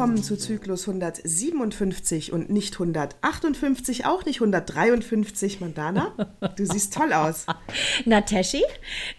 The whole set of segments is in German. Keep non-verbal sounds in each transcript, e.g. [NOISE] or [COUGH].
Willkommen zu Zyklus 157 und nicht 158, auch nicht 153, Mandana. Du siehst toll aus. [LAUGHS] Nateshi,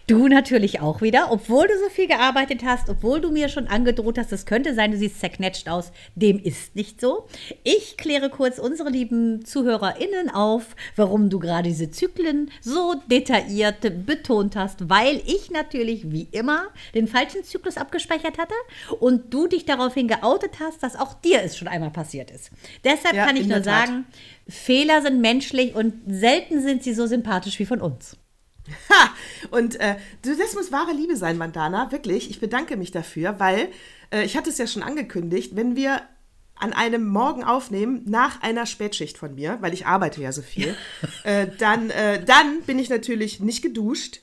du natürlich auch wieder, obwohl du so viel gearbeitet hast, obwohl du mir schon angedroht hast, es könnte sein, du siehst zerknetscht aus. Dem ist nicht so. Ich kläre kurz unsere lieben ZuhörerInnen auf, warum du gerade diese Zyklen so detailliert betont hast, weil ich natürlich wie immer den falschen Zyklus abgespeichert hatte und du dich daraufhin geoutet geoutet hast, dass auch dir es schon einmal passiert ist. Deshalb ja, kann ich nur sagen, Fehler sind menschlich und selten sind sie so sympathisch wie von uns. Ha! Und äh, das muss wahre Liebe sein, Mandana, wirklich. Ich bedanke mich dafür, weil äh, ich hatte es ja schon angekündigt, wenn wir an einem Morgen aufnehmen, nach einer Spätschicht von mir, weil ich arbeite ja so viel, [LAUGHS] äh, dann, äh, dann bin ich natürlich nicht geduscht.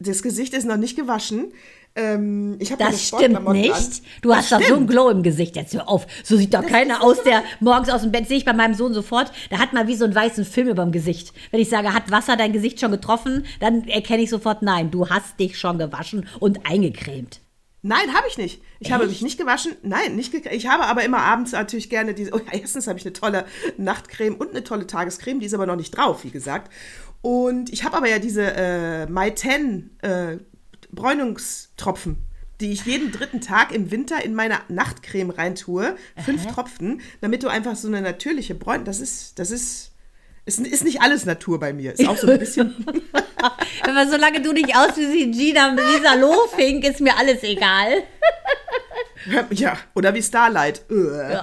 Das Gesicht ist noch nicht gewaschen. Ähm, ich das stimmt nicht. An. Du das hast stimmt. doch so ein Glow im Gesicht. Jetzt hör auf. So sieht doch das keiner aus, der morgens aus dem Bett sehe ich bei meinem Sohn sofort. Der hat mal wie so einen weißen Film über dem Gesicht. Wenn ich sage, hat Wasser dein Gesicht schon getroffen, dann erkenne ich sofort, nein, du hast dich schon gewaschen und eingecremt. Nein, habe ich nicht. Ich Echt? habe mich nicht gewaschen. Nein, nicht ge ich habe aber immer abends natürlich gerne diese. Oh, erstens habe ich eine tolle Nachtcreme und eine tolle Tagescreme, die ist aber noch nicht drauf, wie gesagt. Und ich habe aber ja diese äh, My 10 äh, Bräunungstropfen, die ich jeden dritten Tag im Winter in meine Nachtcreme reintue. Fünf Aha. Tropfen, damit du einfach so eine natürliche Bräun. Das ist, das ist. Ist, ist nicht alles Natur bei mir. Ist auch so ein bisschen. [LAUGHS] [LAUGHS] Aber solange du nicht aussiehst wie Gina Lisa Lohfink, ist mir alles egal. [LAUGHS] Ja, oder wie Starlight.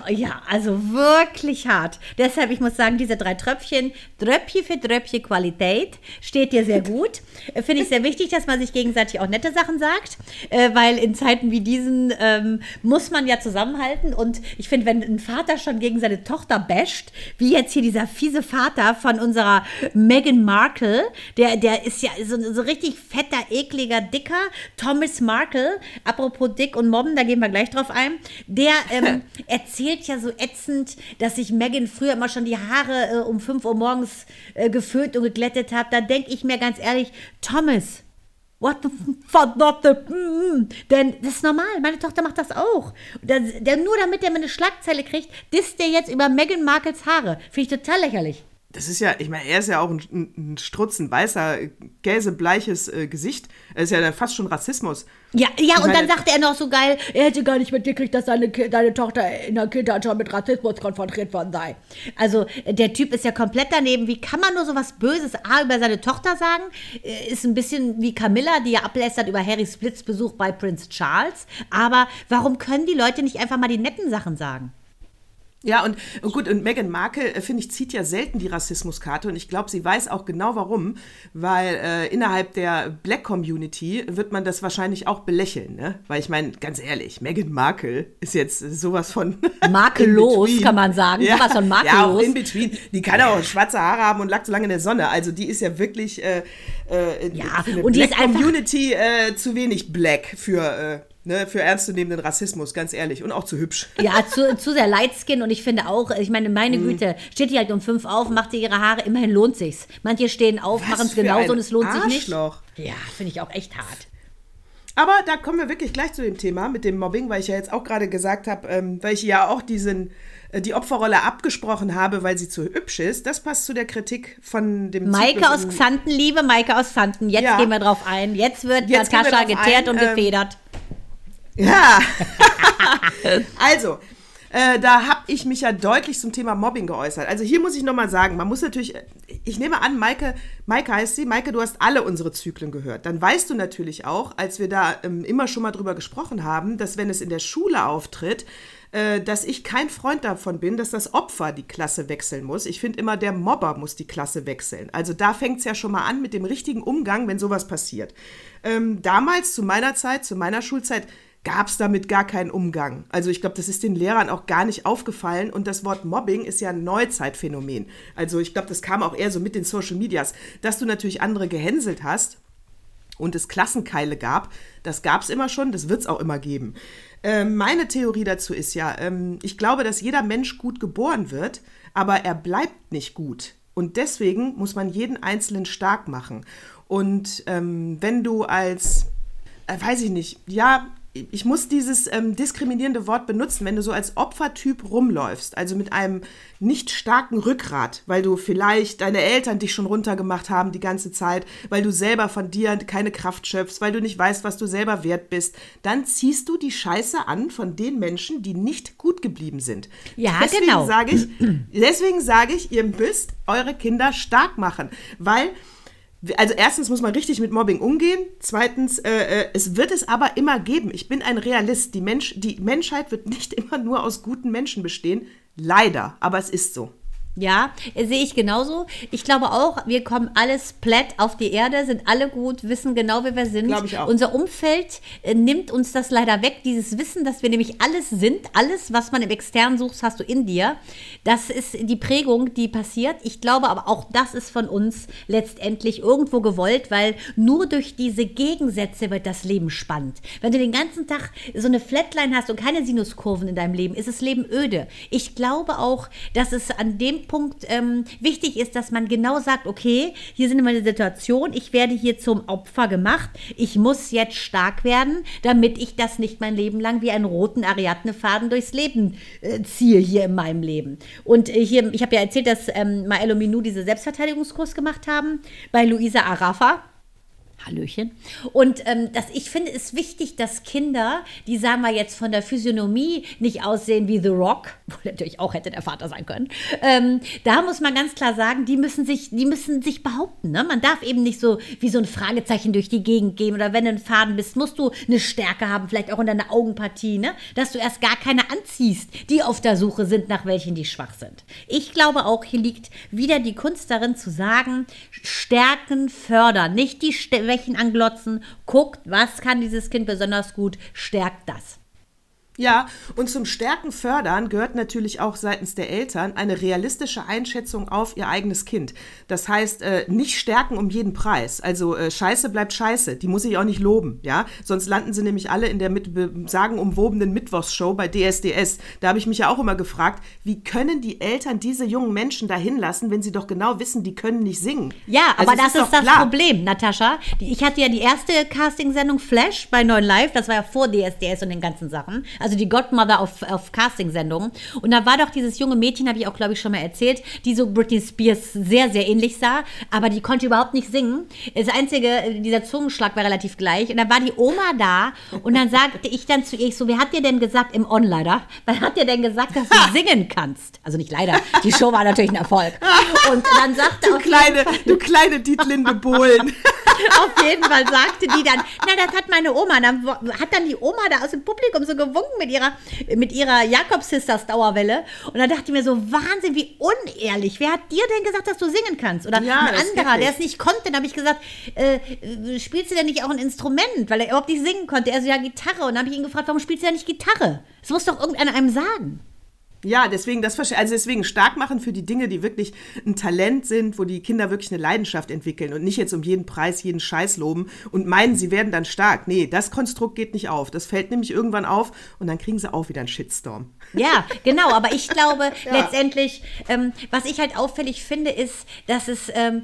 Ja, also wirklich hart. Deshalb, ich muss sagen, diese drei Tröpfchen, Tröpfchen für Tröpfchen Qualität, steht dir sehr gut. Äh, finde ich sehr wichtig, dass man sich gegenseitig auch nette Sachen sagt, äh, weil in Zeiten wie diesen ähm, muss man ja zusammenhalten. Und ich finde, wenn ein Vater schon gegen seine Tochter basht, wie jetzt hier dieser fiese Vater von unserer Meghan Markle, der, der ist ja so, so richtig fetter, ekliger, dicker Thomas Markle. Apropos dick und mobben, da gehen wir gleich drauf ein. Der ähm, [LAUGHS] erzählt ja so ätzend, dass sich Megan früher immer schon die Haare äh, um 5 Uhr morgens äh, geföhnt und geglättet hat. Da denke ich mir ganz ehrlich, Thomas, What the fuck, what the, mm, Denn das ist normal, meine Tochter macht das auch. Der, der, nur damit er mir eine Schlagzeile kriegt, disst der jetzt über Meghan Markles Haare. Finde ich total lächerlich das ist ja, ich meine, er ist ja auch ein, ein Strutzen, weißer, gäsebleiches äh, Gesicht. Er ist ja dann fast schon Rassismus. Ja, ja, ich und meine, dann sagte er noch so geil, er hätte gar nicht mitgekriegt, dass seine, deine Tochter in der Kindheit schon mit Rassismus konfrontiert worden sei. Also, der Typ ist ja komplett daneben. Wie kann man nur so was Böses A über seine Tochter sagen? Äh, ist ein bisschen wie Camilla, die ja ablästert über Harry Splits Besuch bei Prince Charles. Aber warum können die Leute nicht einfach mal die netten Sachen sagen? Ja, und, und gut, und Meghan Markle, äh, finde ich, zieht ja selten die Rassismuskarte und ich glaube, sie weiß auch genau warum, weil äh, innerhalb der Black Community wird man das wahrscheinlich auch belächeln, ne? Weil ich meine, ganz ehrlich, Meghan Markle ist jetzt sowas von. [LAUGHS] Makellos, kann man sagen. Ja, sowas von makellos. Ja, auch in between. Die kann auch schwarze Haare haben und lag so lange in der Sonne. Also die ist ja wirklich äh, äh, ja, und Black Community äh, zu wenig black für. Äh, ne, für ernstzunehmenden Rassismus, ganz ehrlich. Und auch zu hübsch. Ja, zu, zu sehr Lightskin und ich finde auch, ich meine, meine mm. Güte, steht die halt um fünf auf, macht sie ihre Haare, immerhin lohnt sich's. Manche stehen auf, machen es genauso und es lohnt Arschloch. sich nicht. Ja, finde ich auch echt hart. Aber da kommen wir wirklich gleich zu dem Thema mit dem Mobbing, weil ich ja jetzt auch gerade gesagt habe, ähm, weil ich ja auch diesen äh, die Opferrolle abgesprochen habe, weil sie zu hübsch ist. Das passt zu der Kritik von dem Maike aus Xanten, liebe Maike aus Xanten, jetzt ja. gehen wir drauf ein. Jetzt wird jetzt Natascha geteert ein, und ähm, gefedert. Ja. [LAUGHS] also, äh, da habe ich mich ja deutlich zum Thema Mobbing geäußert. Also hier muss ich nochmal sagen, man muss natürlich, ich nehme an, Maike, Maike heißt sie, Maike, du hast alle unsere Zyklen gehört. Dann weißt du natürlich auch, als wir da ähm, immer schon mal drüber gesprochen haben, dass wenn es in der Schule auftritt, äh, dass ich kein Freund davon bin, dass das Opfer die Klasse wechseln muss. Ich finde immer, der Mobber muss die Klasse wechseln. Also da fängt es ja schon mal an mit dem richtigen Umgang, wenn sowas passiert. Ähm, damals, zu meiner Zeit, zu meiner Schulzeit, gab es damit gar keinen Umgang. Also ich glaube, das ist den Lehrern auch gar nicht aufgefallen und das Wort Mobbing ist ja ein Neuzeitphänomen. Also ich glaube, das kam auch eher so mit den Social Medias, dass du natürlich andere gehänselt hast und es Klassenkeile gab. Das gab es immer schon, das wird es auch immer geben. Ähm, meine Theorie dazu ist ja, ähm, ich glaube, dass jeder Mensch gut geboren wird, aber er bleibt nicht gut. Und deswegen muss man jeden Einzelnen stark machen. Und ähm, wenn du als, äh, weiß ich nicht, ja, ich muss dieses ähm, diskriminierende Wort benutzen, wenn du so als Opfertyp rumläufst, also mit einem nicht starken Rückgrat, weil du vielleicht deine Eltern dich schon runtergemacht haben die ganze Zeit, weil du selber von dir keine Kraft schöpfst, weil du nicht weißt, was du selber wert bist, dann ziehst du die Scheiße an von den Menschen, die nicht gut geblieben sind. Ja, deswegen genau. Sag ich, deswegen sage ich, ihr müsst eure Kinder stark machen, weil also erstens muss man richtig mit Mobbing umgehen. Zweitens, äh, äh, es wird es aber immer geben. Ich bin ein Realist. Die, Mensch, die Menschheit wird nicht [LAUGHS] immer nur aus guten Menschen bestehen. Leider, aber es ist so. Ja, sehe ich genauso. Ich glaube auch, wir kommen alles platt auf die Erde, sind alle gut, wissen genau, wer wir sind. Glaube ich auch. Unser Umfeld äh, nimmt uns das leider weg, dieses Wissen, dass wir nämlich alles sind. Alles, was man im Externen sucht, hast du in dir. Das ist die Prägung, die passiert. Ich glaube aber auch, das ist von uns letztendlich irgendwo gewollt, weil nur durch diese Gegensätze wird das Leben spannend. Wenn du den ganzen Tag so eine Flatline hast und keine Sinuskurven in deinem Leben, ist das Leben öde. Ich glaube auch, dass es an dem Punkt ähm, wichtig ist, dass man genau sagt, okay, hier sind meine Situation, ich werde hier zum Opfer gemacht, ich muss jetzt stark werden, damit ich das nicht mein Leben lang wie einen roten Ariadne-Faden durchs Leben äh, ziehe hier in meinem Leben. Und äh, hier, ich habe ja erzählt, dass ähm, Maelo Minou diese Selbstverteidigungskurs gemacht haben bei Luisa Arafa. Hallöchen. Und ähm, das, ich finde es wichtig, dass Kinder, die sagen wir jetzt von der Physiognomie nicht aussehen wie The Rock, [LAUGHS] wo natürlich auch hätte der Vater sein können, ähm, da muss man ganz klar sagen, die müssen sich, die müssen sich behaupten. Ne? Man darf eben nicht so wie so ein Fragezeichen durch die Gegend gehen oder wenn du ein Faden bist, musst du eine Stärke haben, vielleicht auch in deiner Augenpartie, ne? dass du erst gar keine anziehst, die auf der Suche sind, nach welchen die schwach sind. Ich glaube auch, hier liegt wieder die Kunst darin zu sagen, Stärken fördern, nicht die Stärken Schwächen anglotzen, guckt, was kann dieses Kind besonders gut, stärkt das. Ja, und zum Stärken fördern gehört natürlich auch seitens der Eltern eine realistische Einschätzung auf ihr eigenes Kind. Das heißt, äh, nicht stärken um jeden Preis. Also äh, Scheiße bleibt Scheiße, die muss ich auch nicht loben, ja. Sonst landen sie nämlich alle in der mit, sagenumwobenen Mittwochsshow bei DSDS. Da habe ich mich ja auch immer gefragt, wie können die Eltern diese jungen Menschen dahin lassen, wenn sie doch genau wissen, die können nicht singen? Ja, also aber das ist, ist das klar. Problem, Natascha. Ich hatte ja die erste Castingsendung Flash bei 9 Live, das war ja vor DSDS und den ganzen Sachen. Also also die Godmother auf, auf Casting-Sendungen. Und da war doch dieses junge Mädchen, habe ich auch, glaube ich, schon mal erzählt, die so Britney Spears sehr, sehr ähnlich sah, aber die konnte überhaupt nicht singen. Das Einzige, dieser Zungenschlag war relativ gleich. Und dann war die Oma da und dann sagte ich dann zu ihr, so, wer hat dir denn gesagt, im On leider, wer hat dir denn gesagt, dass du singen kannst? Also nicht leider, die Show war natürlich ein Erfolg. Und dann sagte du kleine, du kleine Dietlinde Bohlen. [LAUGHS] auf jeden Fall sagte die dann, na, das hat meine Oma. Dann hat dann die Oma da aus dem Publikum so gewunken mit ihrer, mit ihrer Jakob-Sisters Dauerwelle. Und da dachte ich mir so, Wahnsinn, wie unehrlich. Wer hat dir denn gesagt, dass du singen kannst? Oder ja, ein anderer, der es nicht konnte. Dann habe ich gesagt, äh, spielst du denn nicht auch ein Instrument? Weil er überhaupt nicht singen konnte. Er so, ja, Gitarre. Und dann habe ich ihn gefragt, warum spielst du denn nicht Gitarre? Das muss doch irgendeiner einem sagen. Ja, deswegen das also deswegen stark machen für die Dinge, die wirklich ein Talent sind, wo die Kinder wirklich eine Leidenschaft entwickeln und nicht jetzt um jeden Preis jeden Scheiß loben und meinen, sie werden dann stark. Nee, das Konstrukt geht nicht auf. Das fällt nämlich irgendwann auf und dann kriegen sie auch wieder einen Shitstorm. Ja, genau. Aber ich glaube [LAUGHS] ja. letztendlich, ähm, was ich halt auffällig finde, ist, dass es ähm,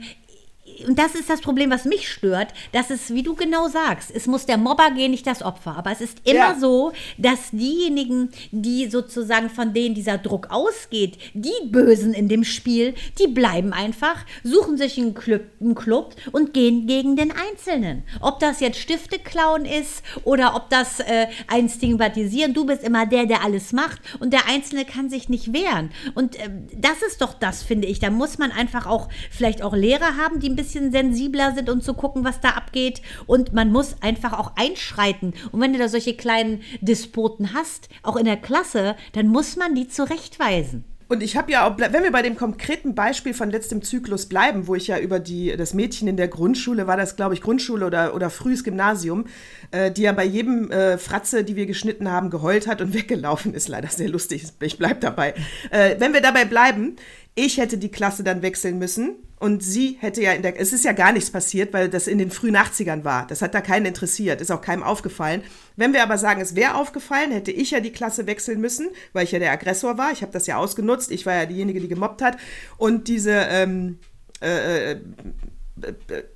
und das ist das Problem, was mich stört, dass es, wie du genau sagst, es muss der Mobber gehen, nicht das Opfer. Aber es ist immer ja. so, dass diejenigen, die sozusagen von denen dieser Druck ausgeht, die Bösen in dem Spiel, die bleiben einfach, suchen sich einen Club, einen Club und gehen gegen den Einzelnen. Ob das jetzt Stifte klauen ist oder ob das äh, ein Stigmatisieren, du bist immer der, der alles macht und der Einzelne kann sich nicht wehren. Und äh, das ist doch das, finde ich. Da muss man einfach auch vielleicht auch Lehrer haben, die ein bisschen sensibler sind und zu gucken, was da abgeht. Und man muss einfach auch einschreiten. Und wenn du da solche kleinen Despoten hast, auch in der Klasse, dann muss man die zurechtweisen. Und ich habe ja auch, wenn wir bei dem konkreten Beispiel von letztem Zyklus bleiben, wo ich ja über die, das Mädchen in der Grundschule, war das glaube ich Grundschule oder, oder frühes Gymnasium, äh, die ja bei jedem äh, Fratze, die wir geschnitten haben, geheult hat und [LAUGHS] weggelaufen ist. Leider sehr lustig, ich bleib dabei. Äh, wenn wir dabei bleiben, ich hätte die Klasse dann wechseln müssen und sie hätte ja in der, es ist ja gar nichts passiert, weil das in den frühen 80ern war. Das hat da keinen interessiert, ist auch keinem aufgefallen. Wenn wir aber sagen, es wäre aufgefallen, hätte ich ja die Klasse wechseln müssen, weil ich ja der Aggressor war. Ich habe das ja ausgenutzt. Ich war ja diejenige, die gemobbt hat. Und diese ähm, äh, äh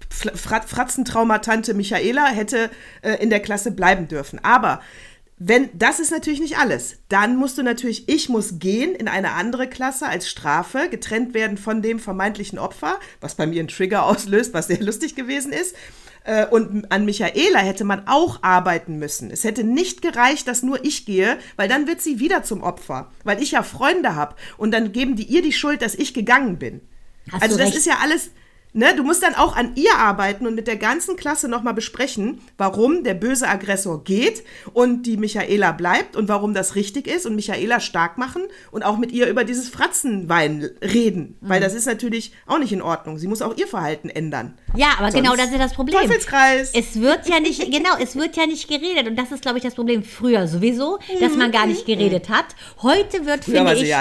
Fratzentraumatante Michaela hätte äh, in der Klasse bleiben dürfen. Aber wenn, das ist natürlich nicht alles. Dann musst du natürlich, ich muss gehen in eine andere Klasse als Strafe, getrennt werden von dem vermeintlichen Opfer, was bei mir einen Trigger [LAUGHS] auslöst, was sehr lustig gewesen ist. Äh, und an Michaela hätte man auch arbeiten müssen. Es hätte nicht gereicht, dass nur ich gehe, weil dann wird sie wieder zum Opfer, weil ich ja Freunde habe und dann geben die ihr die Schuld, dass ich gegangen bin. Hast also das recht. ist ja alles, Ne, du musst dann auch an ihr arbeiten und mit der ganzen Klasse nochmal besprechen, warum der böse Aggressor geht und die Michaela bleibt und warum das richtig ist und Michaela stark machen und auch mit ihr über dieses Fratzenwein reden, mhm. weil das ist natürlich auch nicht in Ordnung. Sie muss auch ihr Verhalten ändern. Ja, aber genau Sonst genau das ist das Problem. Teufelskreis. Es wird ja nicht, [LAUGHS] genau, es wird ja nicht geredet und das ist, glaube ich, das Problem früher sowieso, dass man gar nicht geredet hat. Heute wird, finde ich,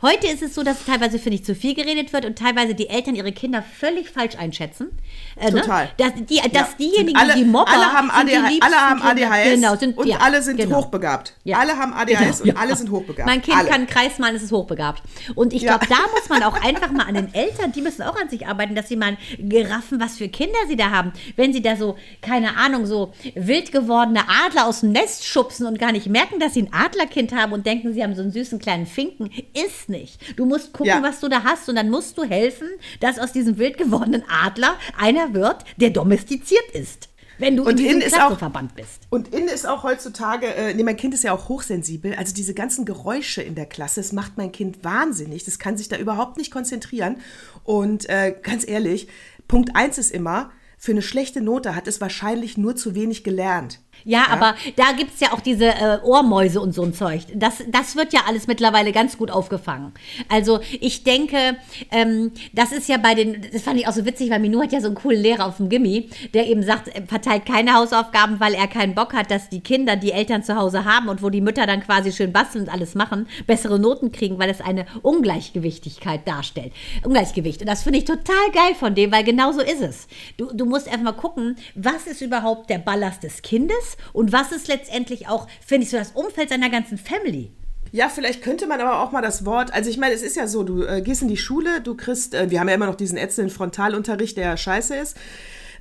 heute ist es so, dass teilweise, finde ich, zu viel geredet wird und teilweise die Eltern ihre Kinder völlig falsch einschätzen. Äh, ne? Total. Ne? Dass, die, dass ja. diejenigen, alle, die Mobber, alle haben, ADH, alle haben ADHS genau, sind, und ja, alle sind genau. hochbegabt. Ja. Alle haben ADHS genau. und alle sind hochbegabt. Mein Kind alle. kann Kreis malen, es ist hochbegabt. Und ich glaube, da muss man auch [LAUGHS] einfach mal an den Eltern, die müssen auch an sich arbeiten, dass sie mal geraffen, was für Kinder sie da haben. Wenn sie da so, keine Ahnung, so wild gewordene Adler aus dem Nest schubsen und gar nicht merken, dass sie ein Adlerkind haben und denken, sie haben so einen süßen kleinen Finken, ist nicht. Du musst gucken, was du da hast und dann musst du helfen, dass aus diesem wild gewordenen Adler Adler einer wird, der domestiziert ist. Wenn du und in diesem Klassenverband bist. Und in ist auch heutzutage, äh, nee, mein Kind ist ja auch hochsensibel, also diese ganzen Geräusche in der Klasse, das macht mein Kind wahnsinnig. Das kann sich da überhaupt nicht konzentrieren. Und äh, ganz ehrlich, Punkt eins ist immer, für eine schlechte Note hat es wahrscheinlich nur zu wenig gelernt. Ja, ja, aber da gibt es ja auch diese äh, Ohrmäuse und so ein Zeug. Das, das wird ja alles mittlerweile ganz gut aufgefangen. Also ich denke, ähm, das ist ja bei den, das fand ich auch so witzig, weil Minu hat ja so einen coolen Lehrer auf dem Gimmi, der eben sagt, er verteilt keine Hausaufgaben, weil er keinen Bock hat, dass die Kinder, die Eltern zu Hause haben und wo die Mütter dann quasi schön basteln und alles machen, bessere Noten kriegen, weil es eine Ungleichgewichtigkeit darstellt. Ungleichgewicht. Und das finde ich total geil von dem, weil genau so ist es. Du, du musst erstmal gucken, was ist überhaupt der Ballast des Kindes? Und was ist letztendlich auch, finde ich, so das Umfeld seiner ganzen Family. Ja, vielleicht könnte man aber auch mal das Wort, also ich meine, es ist ja so, du äh, gehst in die Schule, du kriegst, äh, wir haben ja immer noch diesen ätzenden Frontalunterricht, der ja scheiße ist,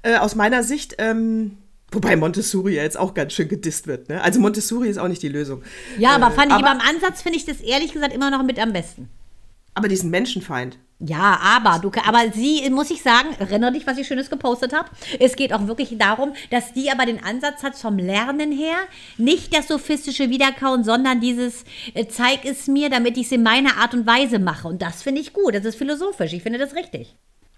äh, aus meiner Sicht, ähm, Wobei Montessori ja jetzt auch ganz schön gedisst wird. Ne? Also Montessori ist auch nicht die Lösung. Ja, aber fand ich aber, im Ansatz finde ich das ehrlich gesagt immer noch mit am besten. Aber diesen Menschenfeind. Ja, aber du, aber sie, muss ich sagen, erinnere dich, was ich Schönes gepostet habe. Es geht auch wirklich darum, dass die aber den Ansatz hat vom Lernen her, nicht das sophistische Wiederkauen, sondern dieses, äh, zeig es mir, damit ich es in meiner Art und Weise mache. Und das finde ich gut, das ist philosophisch, ich finde das richtig.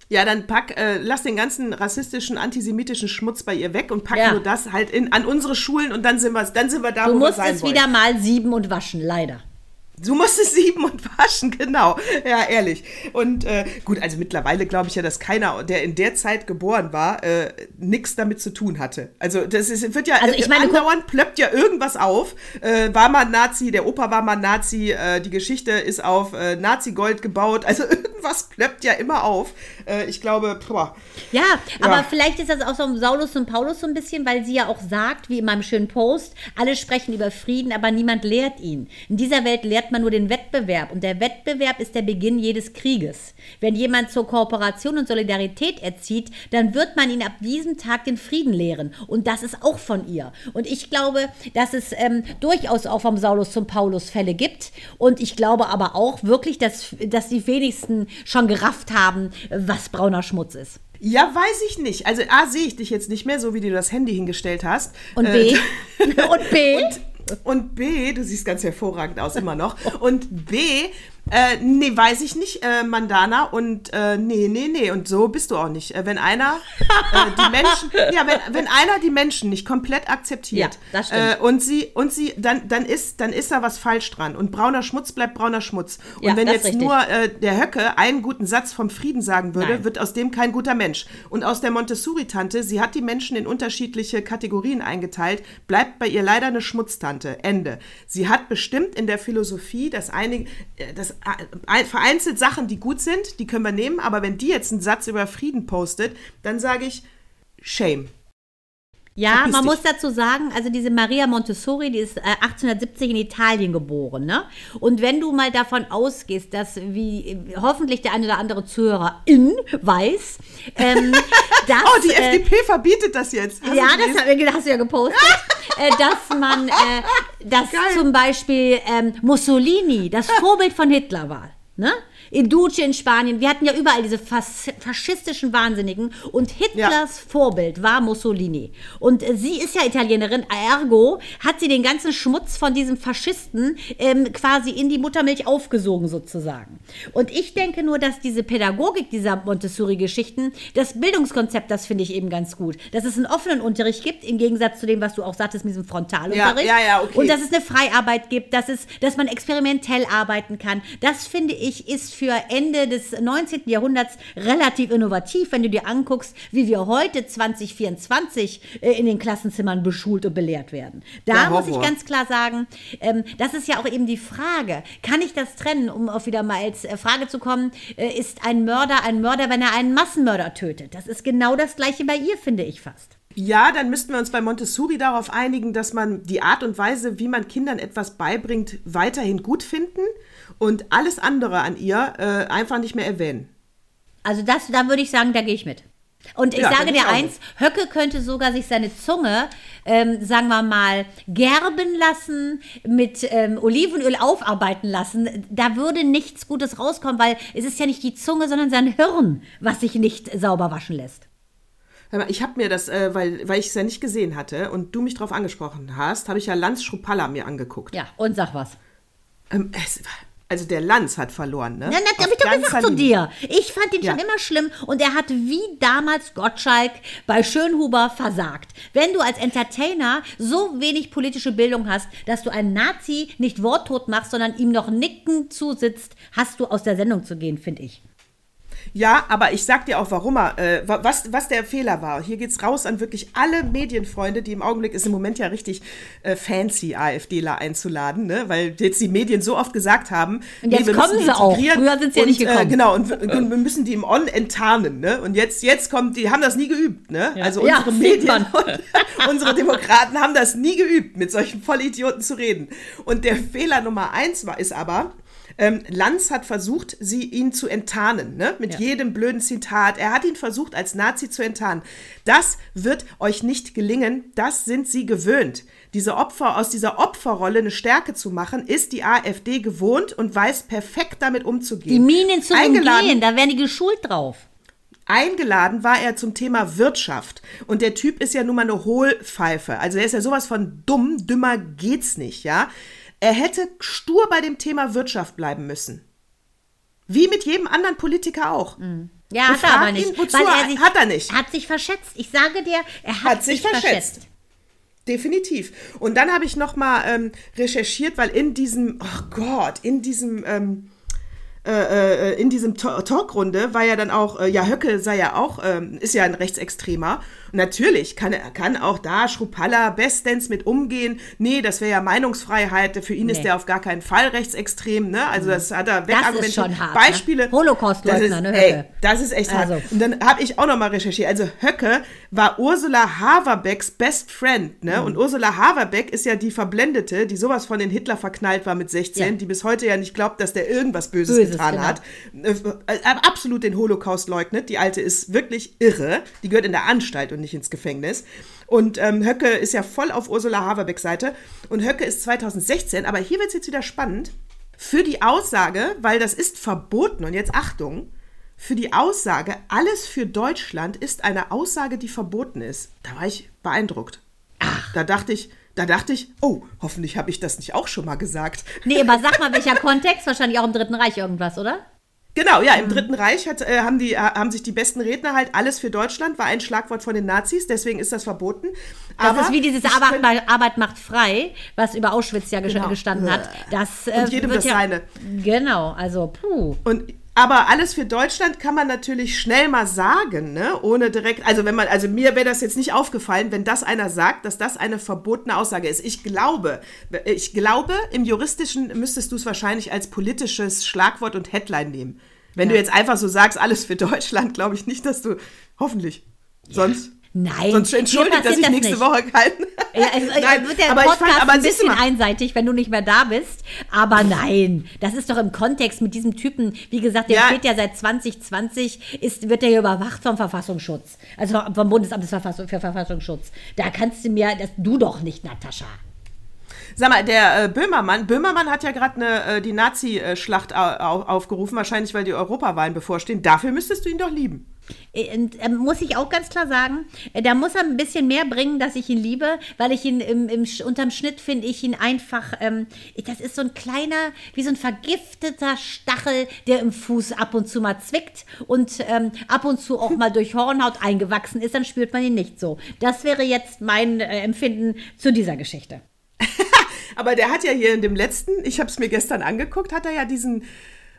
Ja, dann pack, äh, lass den ganzen rassistischen, antisemitischen Schmutz bei ihr weg und pack ja. nur das halt in, an unsere Schulen und dann sind wir, dann sind wir da, du wo wir sein wollen. Du musst es wieder mal sieben und waschen, leider. Du musst es sieben und waschen, genau. Ja, ehrlich. Und äh, gut, also mittlerweile glaube ich ja, dass keiner, der in der Zeit geboren war, äh, nichts damit zu tun hatte. Also das ist, wird ja, also ich meine, andauernd plöppt ja irgendwas auf. Äh, war mal Nazi, der Opa war mal Nazi, äh, die Geschichte ist auf äh, Nazi-Gold gebaut. Also [LAUGHS] irgendwas plöppt ja immer auf. Äh, ich glaube, boah. Ja, aber ja. vielleicht ist das auch so Saulus und Paulus so ein bisschen, weil sie ja auch sagt, wie in meinem schönen Post, alle sprechen über Frieden, aber niemand lehrt ihn. In dieser Welt lehrt man nur den Wettbewerb. Und der Wettbewerb ist der Beginn jedes Krieges. Wenn jemand zur Kooperation und Solidarität erzieht, dann wird man ihn ab diesem Tag den Frieden lehren. Und das ist auch von ihr. Und ich glaube, dass es ähm, durchaus auch vom Saulus zum Paulus Fälle gibt. Und ich glaube aber auch wirklich, dass, dass die wenigsten schon gerafft haben, was brauner Schmutz ist. Ja, weiß ich nicht. Also A, sehe ich dich jetzt nicht mehr, so wie du das Handy hingestellt hast. Und B? Äh, [LAUGHS] und B? Und, und B, du siehst ganz hervorragend aus immer noch. Und B, äh, nee, weiß ich nicht, äh, Mandana. Und äh, nee, nee, nee. Und so bist du auch nicht. Äh, wenn einer äh, die [LAUGHS] Menschen, ja, wenn, wenn einer die Menschen nicht komplett akzeptiert ja. Äh, und sie, und sie, dann, dann ist, dann ist da was falsch dran. Und brauner Schmutz bleibt brauner Schmutz. Und ja, wenn jetzt nur äh, der Höcke einen guten Satz vom Frieden sagen würde, Nein. wird aus dem kein guter Mensch. Und aus der Montessori-Tante, sie hat die Menschen in unterschiedliche Kategorien eingeteilt, bleibt bei ihr leider eine Schmutztante. Ende. Sie hat bestimmt in der Philosophie, dass einige, dass vereinzelt Sachen, die gut sind, die können wir nehmen, aber wenn die jetzt einen Satz über Frieden postet, dann sage ich Shame. Ja, Verpiss man dich. muss dazu sagen, also diese Maria Montessori, die ist äh, 1870 in Italien geboren, ne? Und wenn du mal davon ausgehst, dass wie äh, hoffentlich der eine oder andere Zuhörerin weiß, ähm, [LAUGHS] dass Oh, die äh, FDP verbietet das jetzt. Hast ja, das hast du ja gepostet, [LAUGHS] äh, dass man, äh, dass Geil. zum Beispiel ähm, Mussolini das [LAUGHS] Vorbild von Hitler war. Ne? In Duce in Spanien, wir hatten ja überall diese fas faschistischen Wahnsinnigen und Hitlers Vorbild war Mussolini. Und äh, sie ist ja Italienerin, ergo hat sie den ganzen Schmutz von diesem Faschisten ähm, quasi in die Muttermilch aufgesogen sozusagen. Und ich denke nur, dass diese Pädagogik dieser Montessori-Geschichten, das Bildungskonzept, das finde ich eben ganz gut. Dass es einen offenen Unterricht gibt, im Gegensatz zu dem, was du auch sagtest mit diesem Frontalunterricht. Ja, ja, ja, okay. Und dass es eine Freiarbeit gibt, dass, es, dass man experimentell arbeiten kann. Das finde ich ist für Ende des 19. Jahrhunderts relativ innovativ, wenn du dir anguckst, wie wir heute 2024 äh, in den Klassenzimmern beschult und belehrt werden. Da Ja, muss ich ganz klar sagen, ähm, das ist ja auch eben die Frage, kann ich das trennen, um auf wieder mal als äh, Frage zu kommen, äh, ist ein Mörder ein Mörder, wenn er einen Massenmörder tötet? Das ist genau das gleiche bei ihr, finde ich fast. Ja, dann müssten wir uns bei Montessori darauf einigen, dass man die Art und Weise, wie man Kindern etwas beibringt, weiterhin gut finden und alles andere an ihr äh, einfach nicht mehr erwähnen. Also das, da würde ich sagen, da gehe ich mit. Und ich Ja, sage dir eins, Höcke könnte sogar sich seine Zunge, ähm, sagen wir mal, gerben lassen, mit ähm, Olivenöl aufarbeiten lassen. Da würde nichts Gutes rauskommen, weil es ist ja nicht die Zunge, sondern sein Hirn, was sich nicht sauber waschen lässt. Ich habe mir das, äh, weil, weil ich es ja nicht gesehen hatte und du mich darauf angesprochen hast, habe ich ja Lanz Schrupalla mir angeguckt. Ja, und sag was. Ähm, es, also der Lanz hat verloren, ne? Ja, das habe ich doch gesagt zu dir. Ich fand ihn schon Ja. immer schlimm und er hat wie damals Gottschalk bei Schönhuber versagt. Wenn du als Entertainer so wenig politische Bildung hast, dass du einen Nazi nicht worttot machst, sondern ihm noch nicken zusitzt, hast du aus der Sendung zu gehen, finde ich. Ja, aber ich sag dir auch, warum er, äh, wa- was, was der Fehler war. Hier geht's raus an wirklich alle Medienfreunde, die im Augenblick ist im Moment ja richtig äh, fancy, AfDler einzuladen, ne? weil jetzt die Medien so oft gesagt haben, Und jetzt wir kommen müssen die sie auch. Früher sind sie ja nicht gekommen. Äh, genau, und wir, und wir müssen die im On enttarnen. Ne? Und jetzt, jetzt kommt, die haben das nie geübt. Ne? Also Ja, unsere sieht Medien [LAUGHS] und unsere Demokraten haben das nie geübt, mit solchen Vollidioten zu reden. Und der Fehler Nummer eins war, ist aber, ähm, Lanz hat versucht, sie ihn zu enttarnen, ne? mit Ja. jedem blöden Zitat. Er hat ihn versucht, als Nazi zu enttarnen. Das wird euch nicht gelingen. Das sind sie gewöhnt. Diese Opfer aus dieser Opferrolle eine Stärke zu machen, ist die AfD gewohnt und weiß perfekt damit umzugehen. Die Minen zu Eingeladen- umgehen, da werden die geschult drauf. Eingeladen war er zum Thema Wirtschaft. Und der Typ ist ja nun mal eine Hohlpfeife. Also er ist ja sowas von dumm, dümmer geht's nicht, ja. Er hätte stur bei dem Thema Wirtschaft bleiben müssen. Wie mit jedem anderen Politiker auch. Ja, hat er aber nicht. ihn, wozu weil er sich, hat er nicht. Hat sich verschätzt. Ich sage dir, er hat, Hat sich verschätzt. Definitiv. Und dann habe ich noch mal ähm, recherchiert, weil in diesem, oh Gott, in diesem, ähm, äh, äh, in diesem Ta- Talkrunde war ja dann auch, äh, ja, Höcke sei ja auch, ähm, ist ja ein Rechtsextremer. Und natürlich kann, er kann auch da Schrupalla bestens mit umgehen. Nee, das wäre ja Meinungsfreiheit. Für ihn ist Nee. der auf gar keinen Fall rechtsextrem. Ne? Also das hat er Das wegargumentiert. ist schon hart, ne? Beispiele. Holocaustleugner, das ist, ne, ey, Höcke? das ist echt hart. Also. Und dann habe ich auch noch mal recherchiert. Also Höcke war Ursula Haverbecks Best Friend. Ne? Mhm. Und Ursula Haverbeck ist ja die Verblendete, die sowas von den Hitler verknallt war mit 16, Ja. die bis heute ja nicht glaubt, dass der irgendwas Böses, Böses, getan genau. hat. Äh, äh, absolut den Holocaust leugnet. Die Alte ist wirklich irre. Die gehört in der Anstalt und nicht ins Gefängnis. Und ähm, Höcke ist ja voll auf Ursula Haverbecks Seite. Und Höcke ist 2016, aber hier wird es jetzt wieder spannend. Für die Aussage, weil das ist verboten, und jetzt Achtung, für die Aussage, alles für Deutschland ist eine Aussage, die verboten ist. Da war ich beeindruckt. Ach. Da dachte ich, da dachte ich, oh, hoffentlich habe ich das nicht auch schon mal gesagt. Nee, aber sag mal, [LAUGHS] welcher Kontext? Wahrscheinlich auch im Dritten Reich irgendwas, oder? Genau, ja, im Dritten Reich hat, äh, haben, die, äh, haben sich die besten Redner halt alles für Deutschland, war ein Schlagwort von den Nazis, deswegen ist das verboten. Das Aber ist wie dieses Arbeit, könnt- ma- Arbeit macht frei, was über Auschwitz ja Genau. gestanden hat. Das, äh, Und jedem wird das ja, Seine. Genau, also puh. Und Aber alles für Deutschland kann man natürlich schnell mal sagen, ne? Ohne direkt, also wenn man, also mir wäre das jetzt nicht aufgefallen, wenn das einer sagt, dass das eine verbotene Aussage ist. Ich glaube, ich glaube, im Juristischen müsstest du es wahrscheinlich als politisches Schlagwort und Headline nehmen. Wenn ja. du jetzt einfach so sagst, alles für Deutschland, glaube ich nicht, dass du, hoffentlich, sonst. Nein. Sonst entschuldigt, dass ich nächste nicht. Woche kein. Ja, also, nein, wird der aber Podcast fand, aber ein bisschen einseitig, wenn du nicht mehr da bist. Aber nein, das ist doch im Kontext mit diesem Typen. Wie gesagt, der ja. steht ja seit 2020, ist, wird der ja überwacht vom Verfassungsschutz. Also vom Bundesamt für Verfassungsschutz. Da kannst du mir, das du doch nicht, Natascha. Sag mal, der äh, Böhmermann, Böhmermann hat ja gerade äh, die Nazi-Schlacht aufgerufen, wahrscheinlich weil die Europawahlen bevorstehen. Dafür müsstest du ihn doch lieben. Äh, und, äh, muss ich auch ganz klar sagen, äh, da muss er ein bisschen mehr bringen, dass ich ihn liebe, weil ich ihn im, im unterm Schnitt finde ich ihn einfach, ähm, das ist so ein kleiner, wie so ein vergifteter Stachel, der im Fuß ab und zu mal zwickt und ähm, ab und zu auch mal durch Hornhaut eingewachsen ist, dann spürt man ihn nicht so. Das wäre jetzt mein äh, Empfinden zu dieser Geschichte. [LAUGHS] Aber der hat ja hier in dem letzten, ich habe es mir gestern angeguckt, hat er ja diesen,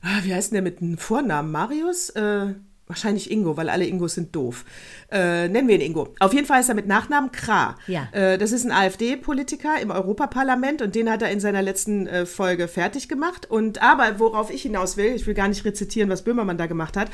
ah, wie heißt denn der mit einem Vornamen? Marius? Äh, Wahrscheinlich Ingo, weil alle Ingos sind doof. Äh, nennen wir ihn Ingo. Auf jeden Fall ist er mit Nachnamen Kra. Ja. Äh, das ist ein AfD-Politiker im Europaparlament und den hat er in seiner letzten äh, Folge fertig gemacht. Und aber worauf ich hinaus will, ich will gar nicht rezitieren, was Böhmermann da gemacht hat.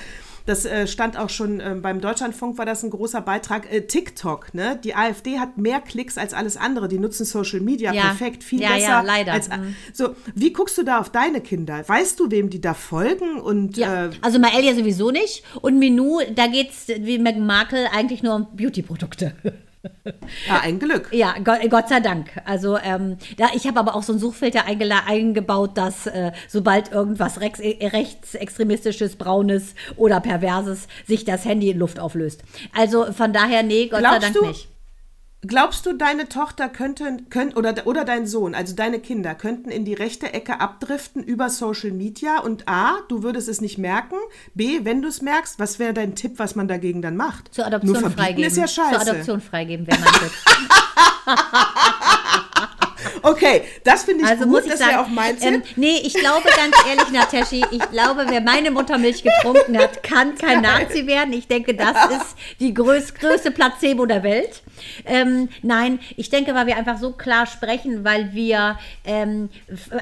Das äh, stand auch schon äh, beim Deutschlandfunk, war das ein großer Beitrag. Äh, TikTok, ne? Die AfD hat mehr Klicks als alles andere. Die nutzen Social Media ja. perfekt, viel ja, besser. Ja, leider. Als, mhm. So, wie guckst du da auf deine Kinder? Weißt du, wem die da folgen? Und, ja. also Mael ja sowieso nicht. Und Menu, da geht es wie Meghan Markle eigentlich nur um Beauty-Produkte. [LAUGHS] Ja, ein Glück. Ja, Gott, Gott sei Dank. Also ähm, da, ich habe aber auch so einen Suchfilter eingebaut, dass äh, sobald irgendwas rechts, rechtsextremistisches, braunes oder perverses sich das Handy in Luft auflöst. Also von daher, nee, Gott Glaubst sei Dank du, nicht. Glaubst du, deine Tochter könnte, könnt, oder, oder dein Sohn, also deine Kinder, könnten in die rechte Ecke abdriften über Social Media? Und A, du würdest es nicht merken. B, wenn du es merkst, was wäre dein Tipp, was man dagegen dann macht? Zur Adoption Nur freigeben. ist ja scheiße. Zur Adoption freigeben wäre mein Tipp. [LAUGHS] Okay, das finde ich also gut, muss ich das sagen, auch mein Tipp. Ähm, nee, ich glaube ganz ehrlich, Nataschi, ich glaube, wer meine Muttermilch getrunken hat, kann kein Nazi werden. Ich denke, das ist die größ, größte Placebo der Welt. Ähm, nein, ich denke, weil wir einfach so klar sprechen, weil wir ähm,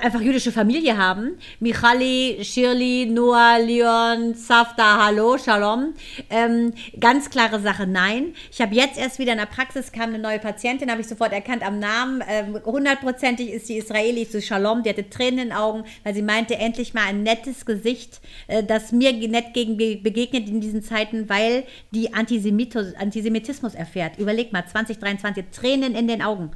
einfach jüdische Familie haben. Michali, Shirley, Noah, Leon, Safta, Hallo, Shalom. Ähm, ganz klare Sache, nein. Ich habe jetzt erst wieder in der Praxis kam eine neue Patientin, habe ich sofort erkannt am Namen. Ähm, hundertprozentig ist die Israelis Shalom. Die hatte Tränen in den Augen, weil sie meinte, endlich mal ein nettes Gesicht, äh, das mir nett gegen begegnet in diesen Zeiten, weil die Antisemitismus erfährt. Überleg mal, 2023 Tränen in den Augen.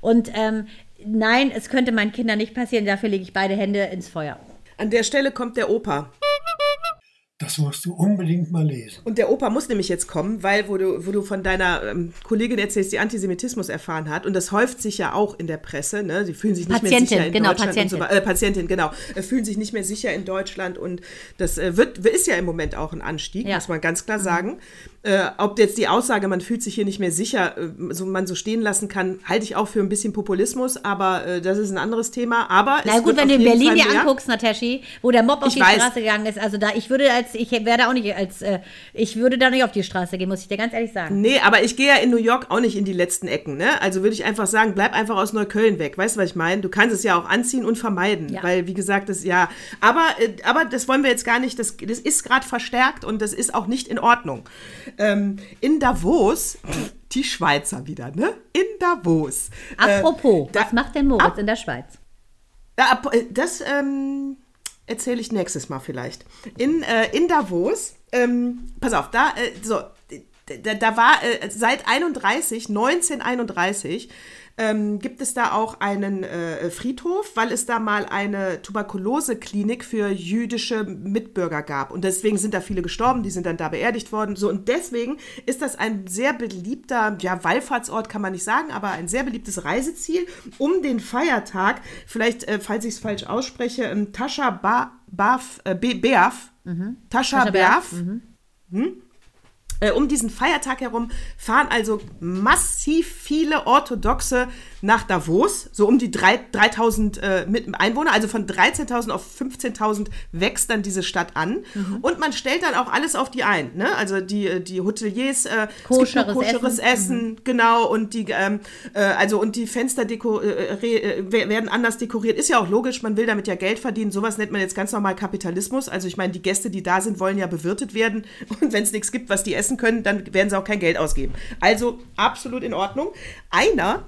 Und ähm, nein, es könnte meinen Kindern nicht passieren. Dafür lege ich beide Hände ins Feuer. An der Stelle kommt der Opa. Das musst du unbedingt mal lesen. Und der Opa muss nämlich jetzt kommen, weil, wo du, wo du von deiner ähm, Kollegin erzählst, die Antisemitismus erfahren hat, und das häuft sich ja auch in der Presse, ne? Sie fühlen sich nicht Patientin, mehr sicher in genau, Deutschland. Patientin. Und so, äh, Patientin, genau. Äh, fühlen sich nicht mehr sicher in Deutschland und das äh, wird, ist ja im Moment auch ein Anstieg, Ja. muss man ganz klar sagen. Äh, ob jetzt die Aussage, man fühlt sich hier nicht mehr sicher, äh, so man so stehen lassen kann, halte ich auch für ein bisschen Populismus, aber äh, das ist ein anderes Thema. Aber Na es gut, wenn du in Berlin Fall dir anguckst, Nataschi, wo der Mob auf Ich die weiß. Straße gegangen ist, also da, ich würde als, ich werde auch nicht als, äh, ich würde da nicht auf die Straße gehen, muss ich dir ganz ehrlich sagen. Nee, aber ich gehe ja in New York auch nicht in die letzten Ecken, ne? Also würde ich einfach sagen, bleib einfach aus Neukölln weg. Weißt du, was ich meine? Du kannst es ja auch anziehen und vermeiden, Ja. weil wie gesagt, das ja, aber äh, aber das wollen wir jetzt gar nicht, das, das ist gerade verstärkt und das ist auch nicht in Ordnung. Ähm, in Davos [LAUGHS] die Schweizer wieder, ne? In Davos. Äh, Apropos, da- was macht denn Moritz Ab- in der Schweiz? ab- äh, das ähm, erzähle ich nächstes Mal vielleicht. In, äh, in Davos, ähm, pass auf, da, äh, so, da, da war äh, seit 31, 1931, ähm, gibt es da auch einen äh, Friedhof, weil es da mal eine Tuberkuloseklinik für jüdische Mitbürger gab. Und deswegen sind da viele gestorben, die sind dann da beerdigt worden. So, und deswegen ist das ein sehr beliebter, ja, Wallfahrtsort kann man nicht sagen, aber ein sehr beliebtes Reiseziel, um den Feiertag, vielleicht, äh, falls ich es falsch ausspreche, ähm, Tascha ba, Baf, äh, Be, Beaf, Tascha Tascha Beaf, Beaf, hm? Äh, um diesen Feiertag herum fahren also massiv viele Orthodoxe nach Davos, so um die drei- 3000 äh, Einwohner, also von 13.000 auf 15.000 wächst dann diese Stadt an. Und man stellt dann auch alles auf die ein. Ne? Also die, äh, die Hoteliers, äh, Koscheres koscheres Essen, genau, und die, ähm, äh, also und die Fenster äh, werden anders dekoriert. Ist ja auch logisch, man will damit ja Geld verdienen. Sowas nennt man jetzt ganz normal Kapitalismus. Also ich meine, die Gäste, die da sind, wollen ja bewirtet werden. [LAUGHS] Und wenn es nichts gibt, was die essen können, dann werden sie auch kein Geld ausgeben. Also absolut in Ordnung. Einer,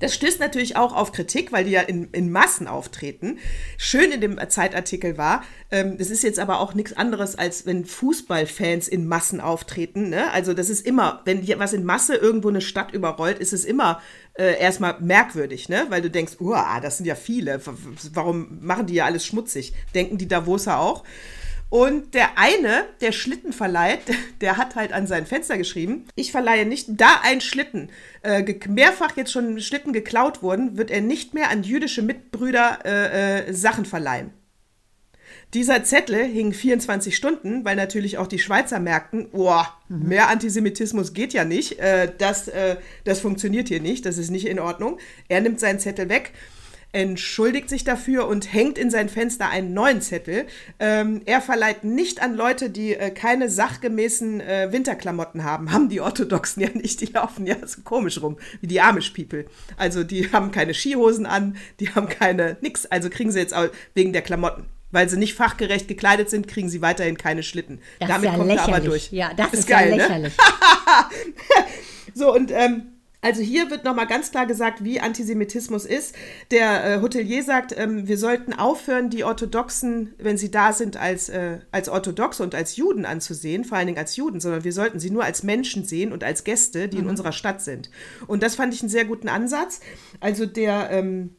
das stößt natürlich auch auf Kritik, weil die ja in, in Massen auftreten. Schön in dem Zeitartikel war, ähm, das ist jetzt aber auch nichts anderes, als wenn Fußballfans in Massen auftreten. Ne? Also das ist immer, wenn hier was in Masse irgendwo eine Stadt überrollt, ist es immer äh, erstmal merkwürdig, ne? weil du denkst, uah, das sind ja viele, warum machen die ja alles schmutzig? Denken die Davoser auch? Und der eine, der Schlitten verleiht, [LAUGHS] der hat halt an sein Fenster geschrieben, ich verleihe nicht, da ein Schlitten, äh, mehrfach jetzt schon Schlitten geklaut wurden, wird er nicht mehr an jüdische Mitbrüder äh, äh, Sachen verleihen. Dieser Zettel hing 24 Stunden, weil natürlich auch die Schweizer merkten, boah, mehr Antisemitismus geht ja nicht, äh, das, äh, das funktioniert hier nicht, das ist nicht in Ordnung. Er nimmt seinen Zettel weg, entschuldigt sich dafür und hängt in sein Fenster einen neuen Zettel. Ähm, er verleiht nicht an Leute, die äh, keine sachgemäßen äh, Winterklamotten haben. Haben die Orthodoxen [LAUGHS] ja nicht, die laufen ja so komisch rum, wie die Amish People. Also die haben keine Skihosen an, die haben keine nix, also kriegen sie jetzt auch wegen der Klamotten. Weil sie nicht fachgerecht gekleidet sind, kriegen sie weiterhin keine Schlitten. Das Damit ist ja kommt er lächerlich. aber durch. Ja, das ist, geil, ja ne? lächerlich. [LAUGHS] So, und ähm, also hier wird nochmal ganz klar gesagt, wie Antisemitismus ist. Der äh, Hotelier sagt, ähm, wir sollten aufhören, die Orthodoxen, wenn sie da sind, als, äh, als Orthodoxe und als Juden anzusehen, vor allen Dingen als Juden, sondern wir sollten sie nur als Menschen sehen und als Gäste, die in unserer Stadt sind. Und das fand ich einen sehr guten Ansatz. Also der... Ähm,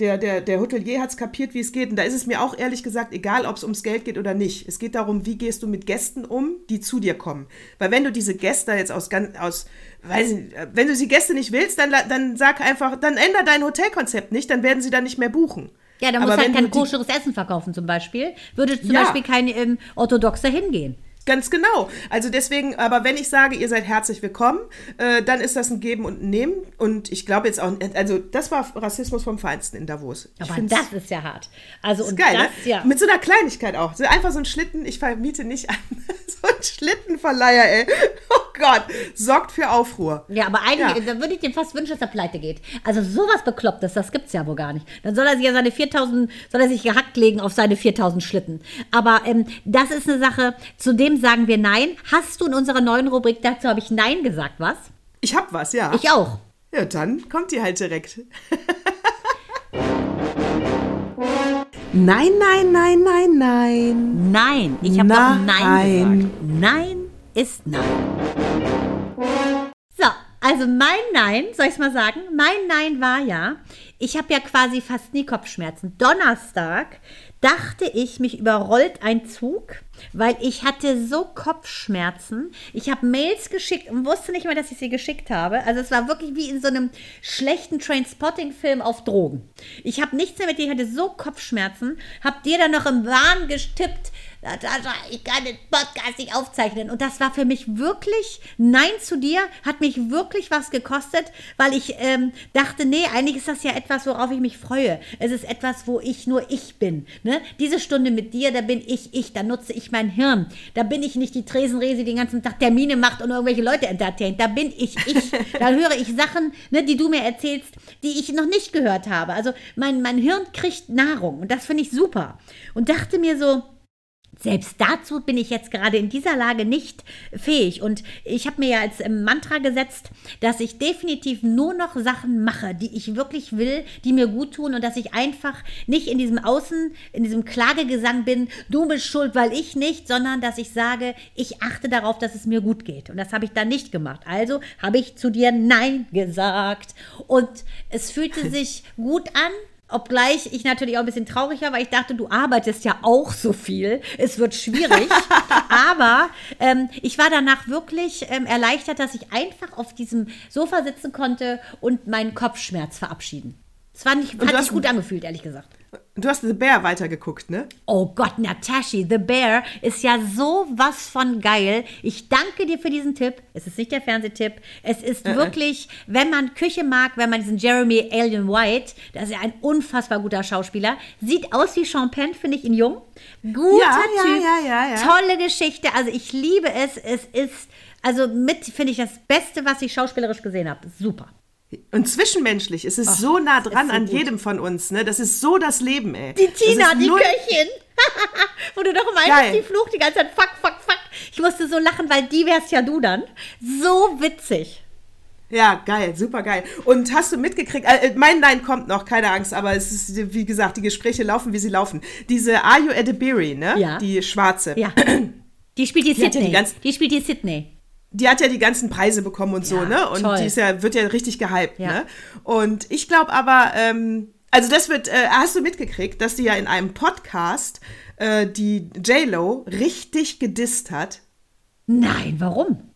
der, der, der Hotelier hat es kapiert, wie es geht. Und da ist es mir auch ehrlich gesagt egal, ob es ums Geld geht oder nicht. Es geht darum, wie gehst du mit Gästen um, die zu dir kommen. Weil wenn du diese Gäste jetzt aus, ganz- aus weiß nicht, wenn du die Gäste nicht willst, dann, dann sag einfach, dann änder dein Hotelkonzept nicht, dann werden sie dann nicht mehr buchen. Ja, da muss Aber halt kein du koscheres Essen verkaufen zum Beispiel. Würde zum Ja. Beispiel kein ähm, Orthodoxer hingehen. Ganz genau. Also deswegen, aber wenn ich sage, ihr seid herzlich willkommen, äh, dann ist das ein Geben und ein Nehmen. Und ich glaube jetzt auch, also das war Rassismus vom Feinsten in Davos. Ich Aber das ist ja hart. Also und Geil, das, ne? ja. Mit so einer Kleinigkeit auch. So einfach so ein Schlitten, ich vermiete nicht an. [LAUGHS] so ein Schlittenverleiher, ey. [LAUGHS] Oh Gott, sorgt für Aufruhr. Ja, aber eigentlich, Ja. da würde ich dir fast wünschen, dass er pleite geht. Also sowas Beklopptes, das gibt's ja wohl gar nicht. Dann soll er sich ja seine 4000, soll er sich gehackt legen auf seine 4000 Schlitten. Aber ähm, das ist eine Sache, zu dem sagen wir Nein. Hast du in unserer neuen Rubrik, dazu habe ich Nein gesagt, was? Ich hab was, ja. Ich auch. ja, dann kommt die halt direkt. [LAUGHS] nein, nein, nein, nein, nein. Nein, ich habe doch Nein Nein. gesagt. Nein ist Nein. So, also mein Nein, soll ich es mal sagen? Mein Nein war ja, ich habe ja quasi fast nie Kopfschmerzen. Donnerstag dachte ich, mich überrollt ein Zug, weil ich hatte so Kopfschmerzen. Ich habe Mails geschickt und wusste nicht mal, dass ich sie geschickt habe. Also es war wirklich wie in so einem schlechten Trainspotting-Film auf Drogen. Ich habe nichts mehr mit dir, ich hatte so Kopfschmerzen, habe dir dann noch im Wahn getippt, Natascha, ich kann den Podcast nicht aufzeichnen. Und das war für mich wirklich, nein zu dir, hat mich wirklich was gekostet, weil ich ähm, dachte, nee, eigentlich ist das ja etwas, worauf ich mich freue. Es ist etwas, wo ich nur ich bin. Ne? Diese Stunde mit dir, da bin ich ich, da nutze ich mein Hirn. Da bin ich nicht die Tresenrese, die den ganzen Tag Termine macht und irgendwelche Leute entertaint. Da bin ich ich. da höre ich Sachen, ne, die du mir erzählst, die ich noch nicht gehört habe. Also mein, mein Hirn kriegt Nahrung und das finde ich super. Und dachte mir so, selbst dazu bin ich jetzt gerade in dieser Lage nicht fähig. Und ich habe mir ja als ähm, Mantra gesetzt, dass ich definitiv nur noch Sachen mache, die ich wirklich will, die mir gut tun und dass ich einfach nicht in diesem Außen, in diesem Klagegesang bin, du bist schuld, weil ich nicht, sondern dass ich sage, ich achte darauf, dass es mir gut geht. Und das habe ich dann nicht gemacht. Also habe ich zu dir Nein gesagt. Und es fühlte [LAUGHS] sich gut an. Obgleich ich natürlich auch ein bisschen traurig war, weil ich dachte, du arbeitest ja auch so viel. Es wird schwierig. [LAUGHS] Aber ähm, ich war danach wirklich ähm, erleichtert, dass ich einfach auf diesem Sofa sitzen konnte und meinen Kopfschmerz verabschieden. Das war nicht, hat du sich gut angefühlt, ehrlich gesagt. Du hast The Bear weitergeguckt, ne? Oh Gott, Natashi, The Bear ist ja so was von geil. Ich danke dir für diesen Tipp. Es ist nicht der Fernsehtipp. Es ist Äh, wirklich, wenn man Küche mag, wenn man diesen Jeremy Allen White, das ist ja ein unfassbar guter Schauspieler, sieht aus wie Penn, finde ich ihn jung. Guter Ja, Typ, ja, ja, ja. tolle Geschichte. Also ich liebe es. Es ist, also mit, finde ich, das Beste, was ich schauspielerisch gesehen habe. Super. Und zwischenmenschlich ist es so nah dran an gut. jedem von uns, ne? Das ist so das Leben, ey. Die Tina, die Köchin. [LAUGHS] Wo du doch meinst, die flucht die ganze Zeit, fuck, fuck, fuck. Ich musste so lachen, weil die wärst ja du dann. So witzig. Ja, geil, super geil. Und hast du mitgekriegt, äh, äh, mein Nein kommt noch, keine Angst, aber es ist, wie gesagt, die Gespräche laufen, wie sie laufen. Diese Ayu Edebiri, ne? Ja. Die Schwarze. Ja. [CLEARS THROAT] Die spielt die Die Sydney. die die spielt die Sydney. Die hat ja die ganzen Preise bekommen und so, Ja, ne? Und toll. die ist ja, wird ja richtig gehypt, Ja. ne? Und ich glaube aber, ähm, also das wird, äh, hast du mitgekriegt, dass die ja in einem Podcast äh, die J-Lo richtig gedisst hat? Nein, warum?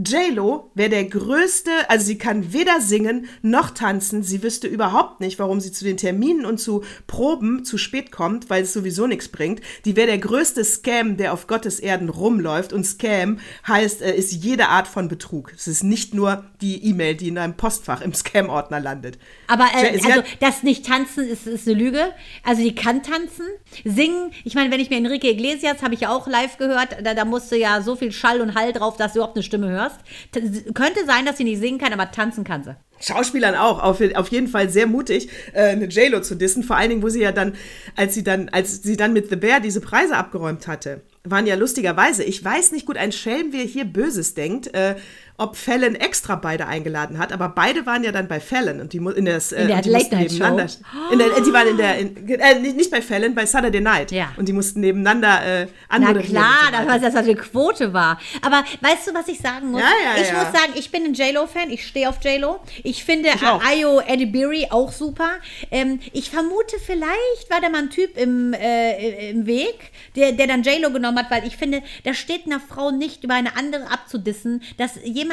J-Lo wäre der größte, also sie kann weder singen noch tanzen. Sie wüsste überhaupt nicht, warum sie zu den Terminen und zu Proben zu spät kommt, weil es sowieso nichts bringt. Die wäre der größte Scam, der auf Gottes Erden rumläuft. Und Scam heißt, äh, ist jede Art von Betrug. Es ist nicht nur die E-Mail, die in einem Postfach im Scam-Ordner landet. Aber äh, also das nicht tanzen ist, ist eine Lüge. Also die kann tanzen, singen. Ich meine, wenn ich mir Enrique Iglesias habe ich ja auch live gehört, da, da musste ja so viel Schall und Hall drauf, dass du überhaupt eine Stimme hörst. T könnte sein, dass sie nicht singen kann, aber tanzen kann sie. Schauspielern auch, auf, auf jeden Fall sehr mutig, äh, eine J-Lo zu dissen. Vor allen Dingen, wo sie ja dann, als sie dann, als sie dann mit The Bear diese Preise abgeräumt hatte, waren ja lustigerweise, ich weiß nicht gut, ein Schelm, wer hier Böses denkt, äh, ob Fallon extra beide eingeladen hat, aber beide waren ja dann bei Fallon und die in, das, äh, In der die mussten Late-Night-Show? nebeneinander- In der, äh, die waren in der, in, äh, nicht bei Fallon, bei Saturday Night. Ja. Und die mussten nebeneinander äh, Na anmoderieren. klar, so war das, eine Quote war. Aber weißt du, was ich sagen muss? Ja, ja, ich muss sagen, ich bin ein J-Lo-Fan. Ich stehe auf J-Lo. Ich finde auch. Ayo Edibiri auch super. Ähm, ich vermute, vielleicht war da mal ein Typ im, äh, im Weg, der, der dann J-Lo genommen hat, weil ich finde, da steht einer Frau nicht über eine andere abzudissen, dass jemand,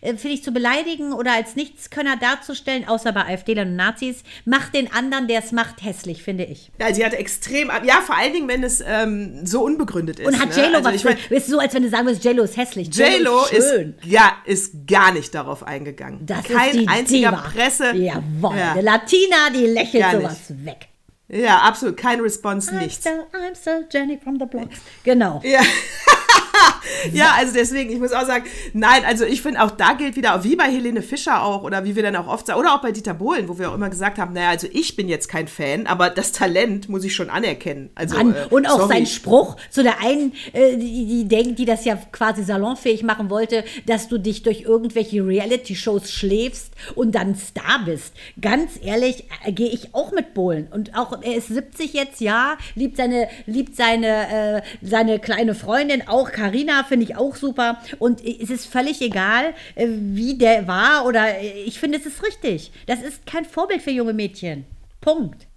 äh, finde ich, zu beleidigen oder als Nichtskönner darzustellen, außer bei AfD und Nazis, macht den anderen, der es macht, hässlich, finde ich. Ja, sie hat extrem, ja, vor allen Dingen, wenn es ähm, so unbegründet ist. Und hat ne? J-Lo Also was ich mein, ist so, als wenn du sagen würdest, J-Lo ist hässlich. J-Lo ist, schön. ja, ist gar nicht darauf eingegangen. Das Kein ist die einziger Diva. Presse. Jawohl, Ja. eine Latina, die lächelt sowas weg. Ja, absolut. Keine Response, I'm nichts. still, I'm still Jenny from the block. Genau. Ja. [LAUGHS] ja, also deswegen, ich muss auch sagen, nein, also ich finde auch da gilt wieder, wie bei Helene Fischer auch, oder wie wir dann auch oft sagen, oder auch bei Dieter Bohlen, wo wir auch immer gesagt haben, naja, also ich bin jetzt kein Fan, aber das Talent muss ich schon anerkennen. Also, Mann, äh, und auch sorry. sein Spruch zu der einen, äh, die, die denkt, die das ja quasi salonfähig machen wollte, dass du dich durch irgendwelche Reality-Shows schläfst und dann Star bist. Ganz ehrlich, äh, gehe ich auch mit Bohlen. Und auch, er ist 70 jetzt, ja, liebt seine, liebt seine, äh, seine kleine Freundin, auch Karina finde ich auch super. Und es ist völlig egal, äh, wie der war oder äh, ich finde, es ist richtig. Das ist kein Vorbild für junge Mädchen. Punkt.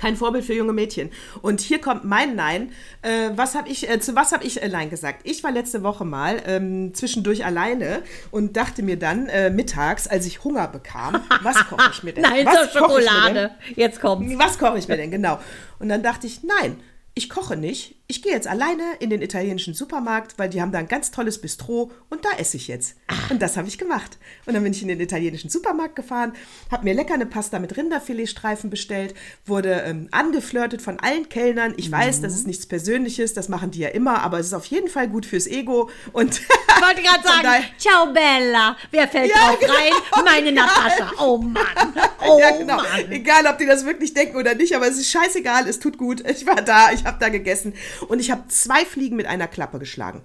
Kein Vorbild für junge Mädchen. Und hier kommt mein Nein. Äh, was habe ich, äh, zu was habe ich äh, Nein gesagt? Ich war letzte Woche mal ähm, zwischendurch alleine und dachte mir dann äh, mittags, als ich Hunger bekam, [LAUGHS] was koche ich mir denn? Nein, was zur? Schokolade. Jetzt kommt's. Was koche ich mir denn, genau? Und dann dachte ich, nein, ich koche nicht. Ich gehe jetzt alleine in den italienischen Supermarkt, weil die haben da ein ganz tolles Bistro und da esse ich jetzt. Und das habe ich gemacht. Und dann bin ich in den italienischen Supermarkt gefahren, habe mir lecker eine Pasta mit Rinderfiletstreifen bestellt, wurde ähm, angeflirtet von allen Kellnern. Ich weiß, das ist nichts Persönliches, das machen die ja immer, aber es ist auf jeden Fall gut fürs Ego. Und Ich wollte gerade [LAUGHS] sagen, daher- ciao Bella. Wer fällt Ja, drauf genau. rein? [LAUGHS] Meine Natascha. Oh Mann. [LAUGHS] Oh ja, genau. Mann. Egal, ob die das wirklich denken oder nicht, aber es ist scheißegal, es tut gut. Ich war da, ich habe da gegessen und ich habe zwei Fliegen mit einer Klappe geschlagen.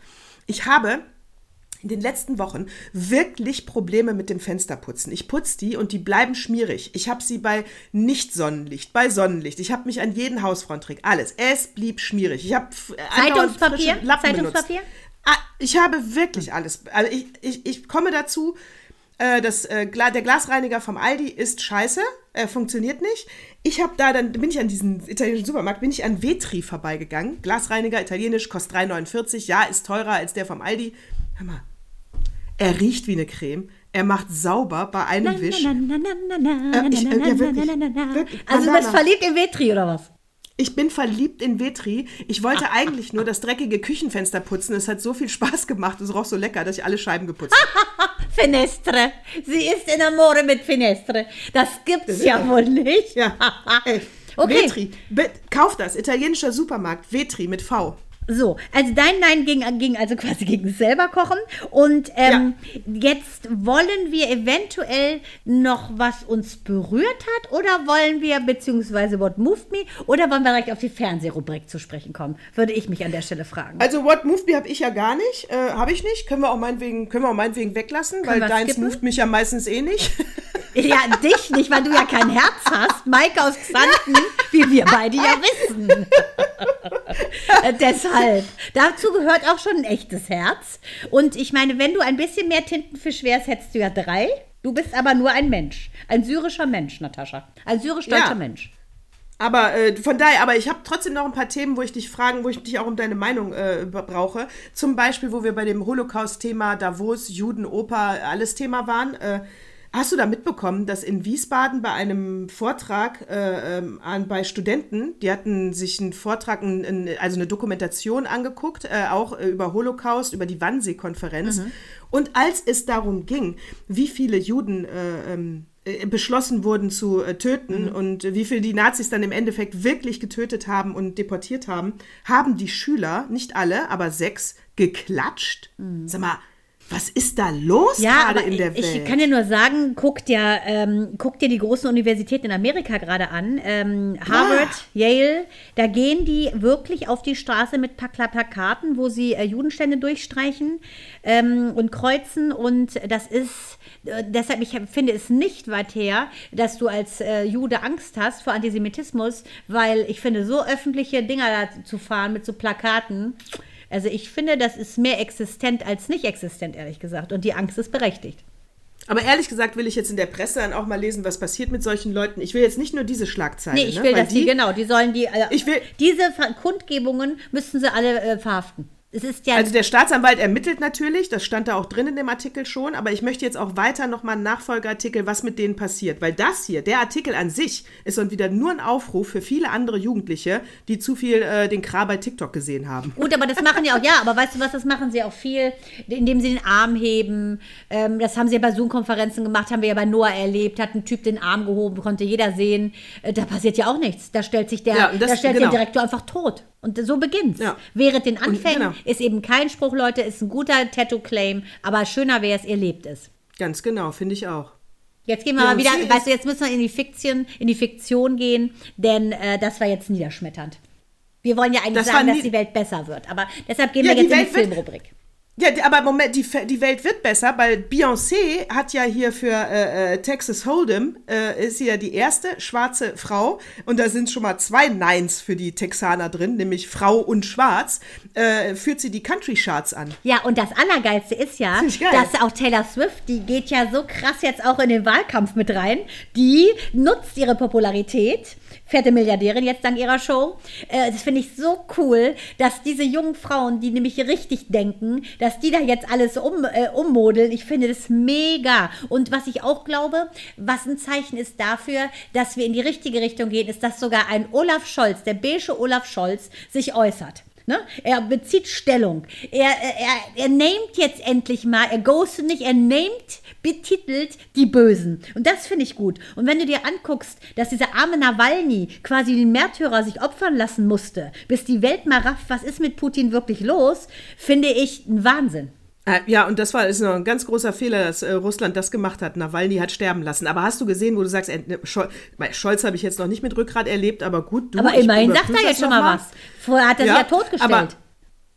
Ich habe in den letzten Wochen wirklich Probleme mit dem Fensterputzen. Ich putze die und die bleiben schmierig. Ich habe sie bei Nicht-Sonnenlicht, bei Sonnenlicht. Ich habe mich an jeden Hausfrauentrick, alles. Es blieb schmierig. Ich habe äh, Zeitungspapier? Zeitungspapier? benutzt. Ah, ich habe wirklich alles. Also ich, ich, ich komme dazu, äh, das, äh, der Glasreiniger vom Aldi ist scheiße, äh, funktioniert nicht. Ich habe da, dann bin ich an diesen italienischen Supermarkt, bin ich an Vetri vorbeigegangen. Glasreiniger, italienisch, kostet 3,49. Ja, ist teurer als der vom Aldi. Hör mal, er riecht wie eine Creme. er macht sauber bei einem Wisch. Also du bist verliebt in Vetri oder was? Ich bin verliebt in Vetri. Ich wollte eigentlich nur das dreckige Küchenfenster putzen. Es hat so viel Spaß gemacht. Es roch so lecker, dass ich alle Scheiben geputzt habe. [LAUGHS] Finestre. Sie ist in Amore mit Finestre. Das gibt's ja wohl nicht. Ja. Ey, [LAUGHS] Okay. Vetri. Be kauf das. Italienischer Supermarkt. Vetri mit V. So, also dein Nein ging, ging also quasi [LAUGHS] gegen selber kochen. Und ähm, jetzt wollen wir eventuell noch, was uns berührt hat, oder wollen wir, beziehungsweise What Moved Me, oder wollen wir direkt auf die Fernsehrubrik zu sprechen kommen? Würde ich mich an der Stelle fragen. Also What Moved Me habe ich ja gar nicht. Äh, habe ich nicht. Können wir auch meinetwegen, können wir auch meinetwegen weglassen, weil wir deins moved mich ja meistens eh nicht. [LAUGHS] Ja, dich nicht, weil du ja kein Herz hast. Maike aus Xanten, wie wir beide ja wissen. [LAUGHS] äh, deshalb. Dazu gehört auch schon ein echtes Herz. Und ich meine, wenn du ein bisschen mehr Tintenfisch wärst, hättest du ja drei. Du bist aber nur ein Mensch. Ein syrischer Mensch, Natascha. Ein syrisch-deutscher Ja. Mensch. Aber äh, von daher, aber ich habe trotzdem noch ein paar Themen, wo ich dich fragen, wo ich dich auch um deine Meinung äh, brauche. Zum Beispiel, wo wir bei dem Holocaust-Thema Davos, Juden, Oper, alles Thema waren. Äh, hast du da mitbekommen, dass in Wiesbaden bei einem Vortrag äh, ähm, an, bei Studenten, die hatten sich einen Vortrag, ein, also eine Dokumentation angeguckt, äh, auch äh, über Holocaust, über die Wannsee-Konferenz. Und als es darum ging, wie viele Juden äh, ähm, äh, beschlossen wurden zu äh, töten und wie viel die Nazis dann im Endeffekt wirklich getötet haben und deportiert haben, haben die Schüler, nicht alle, aber sechs, geklatscht. Sag mal, was ist da los Ja, gerade in der ich Welt? kann dir nur sagen, guck dir, ähm, guck dir die großen Universitäten in Amerika gerade an. Ähm, Harvard, Yale, da gehen die wirklich auf die Straße mit Pla- Plakaten, wo sie äh, Judenstände durchstreichen ähm, und kreuzen. Und das ist, äh, deshalb, ich finde es nicht weit her, dass du als äh, Jude Angst hast vor Antisemitismus, weil ich finde, so öffentliche Dinger da zu fahren mit so Plakaten, also ich finde, das ist mehr existent als nicht existent, ehrlich gesagt. Und die Angst ist berechtigt. aber ehrlich gesagt will ich jetzt in der Presse dann auch mal lesen, was passiert mit solchen Leuten. Ich will jetzt nicht nur diese Schlagzeile. Nee, ich ne? will, Weil dass die, genau, die sollen die, äh, Ich will- diese Kundgebungen müssten sie alle äh, verhaften. Es ist ja, Also der Staatsanwalt ermittelt natürlich, das stand da auch drin in dem Artikel schon, aber ich möchte jetzt auch weiter nochmal einen Nachfolgeartikel, was mit denen passiert. Weil das hier, der Artikel an sich, ist dann wieder nur ein Aufruf für viele andere Jugendliche, die zu viel äh, den Kra bei TikTok gesehen haben. Gut, aber das machen ja auch, ja, aber weißt du was, das machen sie auch viel, indem sie den Arm heben. Ähm, das haben sie ja bei Zoom-Konferenzen gemacht, haben wir ja bei Noah erlebt, hat ein Typ den Arm gehoben, konnte jeder sehen. Äh, da passiert ja auch nichts. Da stellt sich der, Ja, das- da stellt genau. der Direktor einfach tot. Und so beginnt's. Ja. Während den Anfängen genau. ist eben kein Spruch, Leute, ist ein guter Tattoo-Claim, aber schöner wäre es, ihr lebt es. Ganz genau, finde ich auch. Jetzt gehen wir Ja, mal wieder, weißt du, jetzt müssen wir in die Fiktion, in die Fiktion gehen, denn äh, das war jetzt niederschmetternd. Wir wollen ja eigentlich Das sagen, dass die Welt besser wird, aber deshalb gehen Ja, wir jetzt in die Filmrubrik. Ja, aber Moment, die, die Welt wird besser, weil Beyoncé hat ja hier für äh, äh, Texas Hold'em, äh, ist sie ja die erste schwarze Frau. Und da sind schon mal zwei Nines für die Texaner drin, nämlich Frau und Schwarz, äh, führt sie die Country Charts an. Ja, und das Allergeilste ist ja, dass auch Taylor Swift, die geht ja so krass jetzt auch in den Wahlkampf mit rein, die nutzt ihre Popularität, fette Milliardärin jetzt dank ihrer Show. Äh, das finde ich so cool, dass diese jungen Frauen, die nämlich richtig denken, dass die da jetzt alles um, äh, ummodeln. Ich finde das mega. Und was ich auch glaube, was ein Zeichen ist dafür, dass wir in die richtige Richtung gehen, ist, dass sogar ein Olaf Scholz, der beige Olaf Scholz, sich äußert. Ne? Er bezieht Stellung. Er, er, er namet jetzt endlich mal, er ghostet nicht, er namet, betitelt die Bösen. Und das finde ich gut. Und wenn du dir anguckst, dass dieser arme Nawalny quasi den Märtyrer sich opfern lassen musste, bis die Welt mal rafft, was ist mit Putin wirklich los, finde ich ein Wahnsinn. Äh, ja, und das war ist noch ein ganz großer Fehler, dass äh, Russland das gemacht hat. Nawalny hat sterben lassen. Aber hast du gesehen, wo du sagst, äh, ne, Scholz, bei Scholz habe ich jetzt noch nicht mit Rückgrat erlebt, aber gut, du. Aber immerhin sagt er jetzt schon mal was. Vorher hat er sich ja totgestellt. Aber,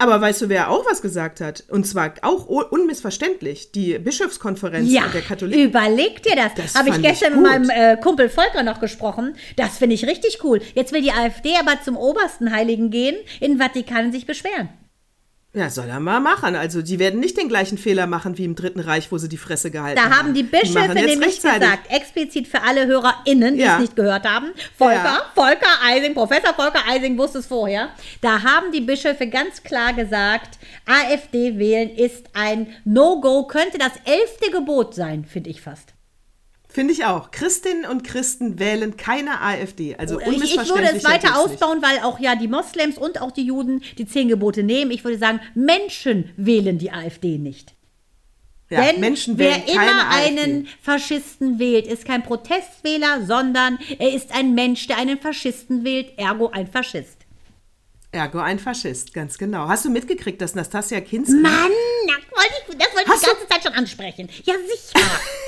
aber weißt du, wer auch was gesagt hat? Und zwar auch un- unmissverständlich. Die Bischofskonferenz Ja, der Katholiken. überleg dir das. Das Habe ich fand ich gestern mit meinem äh, Kumpel Volker noch gesprochen. Das finde ich richtig cool. Jetzt will die AfD aber zum obersten Heiligen gehen, in den Vatikan sich beschweren. Ja, soll er mal machen. Also, die werden nicht den gleichen Fehler machen wie im Dritten Reich, wo sie die Fresse gehalten Da haben. haben die Bischöfe nämlich gesagt, explizit für alle HörerInnen, die Ja. es nicht gehört haben. Volker, Ja. Volker Eising, Professor Volker Eising wusste es vorher. Da haben die Bischöfe ganz klar gesagt, AfD wählen ist ein No-Go, könnte das elfte Gebot sein, finde ich fast. Finde ich auch. Christinnen und Christen wählen keine AfD. Also Ich, ich würde es weiter ausbauen, weil auch ja die Moslems und auch die Juden die zehn Gebote nehmen. Ich würde sagen, Menschen wählen die AfD nicht. Ja, Denn Menschen wer wählen keine immer AfD. einen Faschisten wählt, ist kein Protestwähler, sondern er ist ein Mensch, der einen Faschisten wählt, ergo ein Faschist. Ergo ein Faschist, ganz genau. Hast du mitgekriegt, dass Nastasia Kinski... Mann, das wollte ich, das wollte ich die ganze Zeit schon ansprechen. Ja, sicher. [LAUGHS]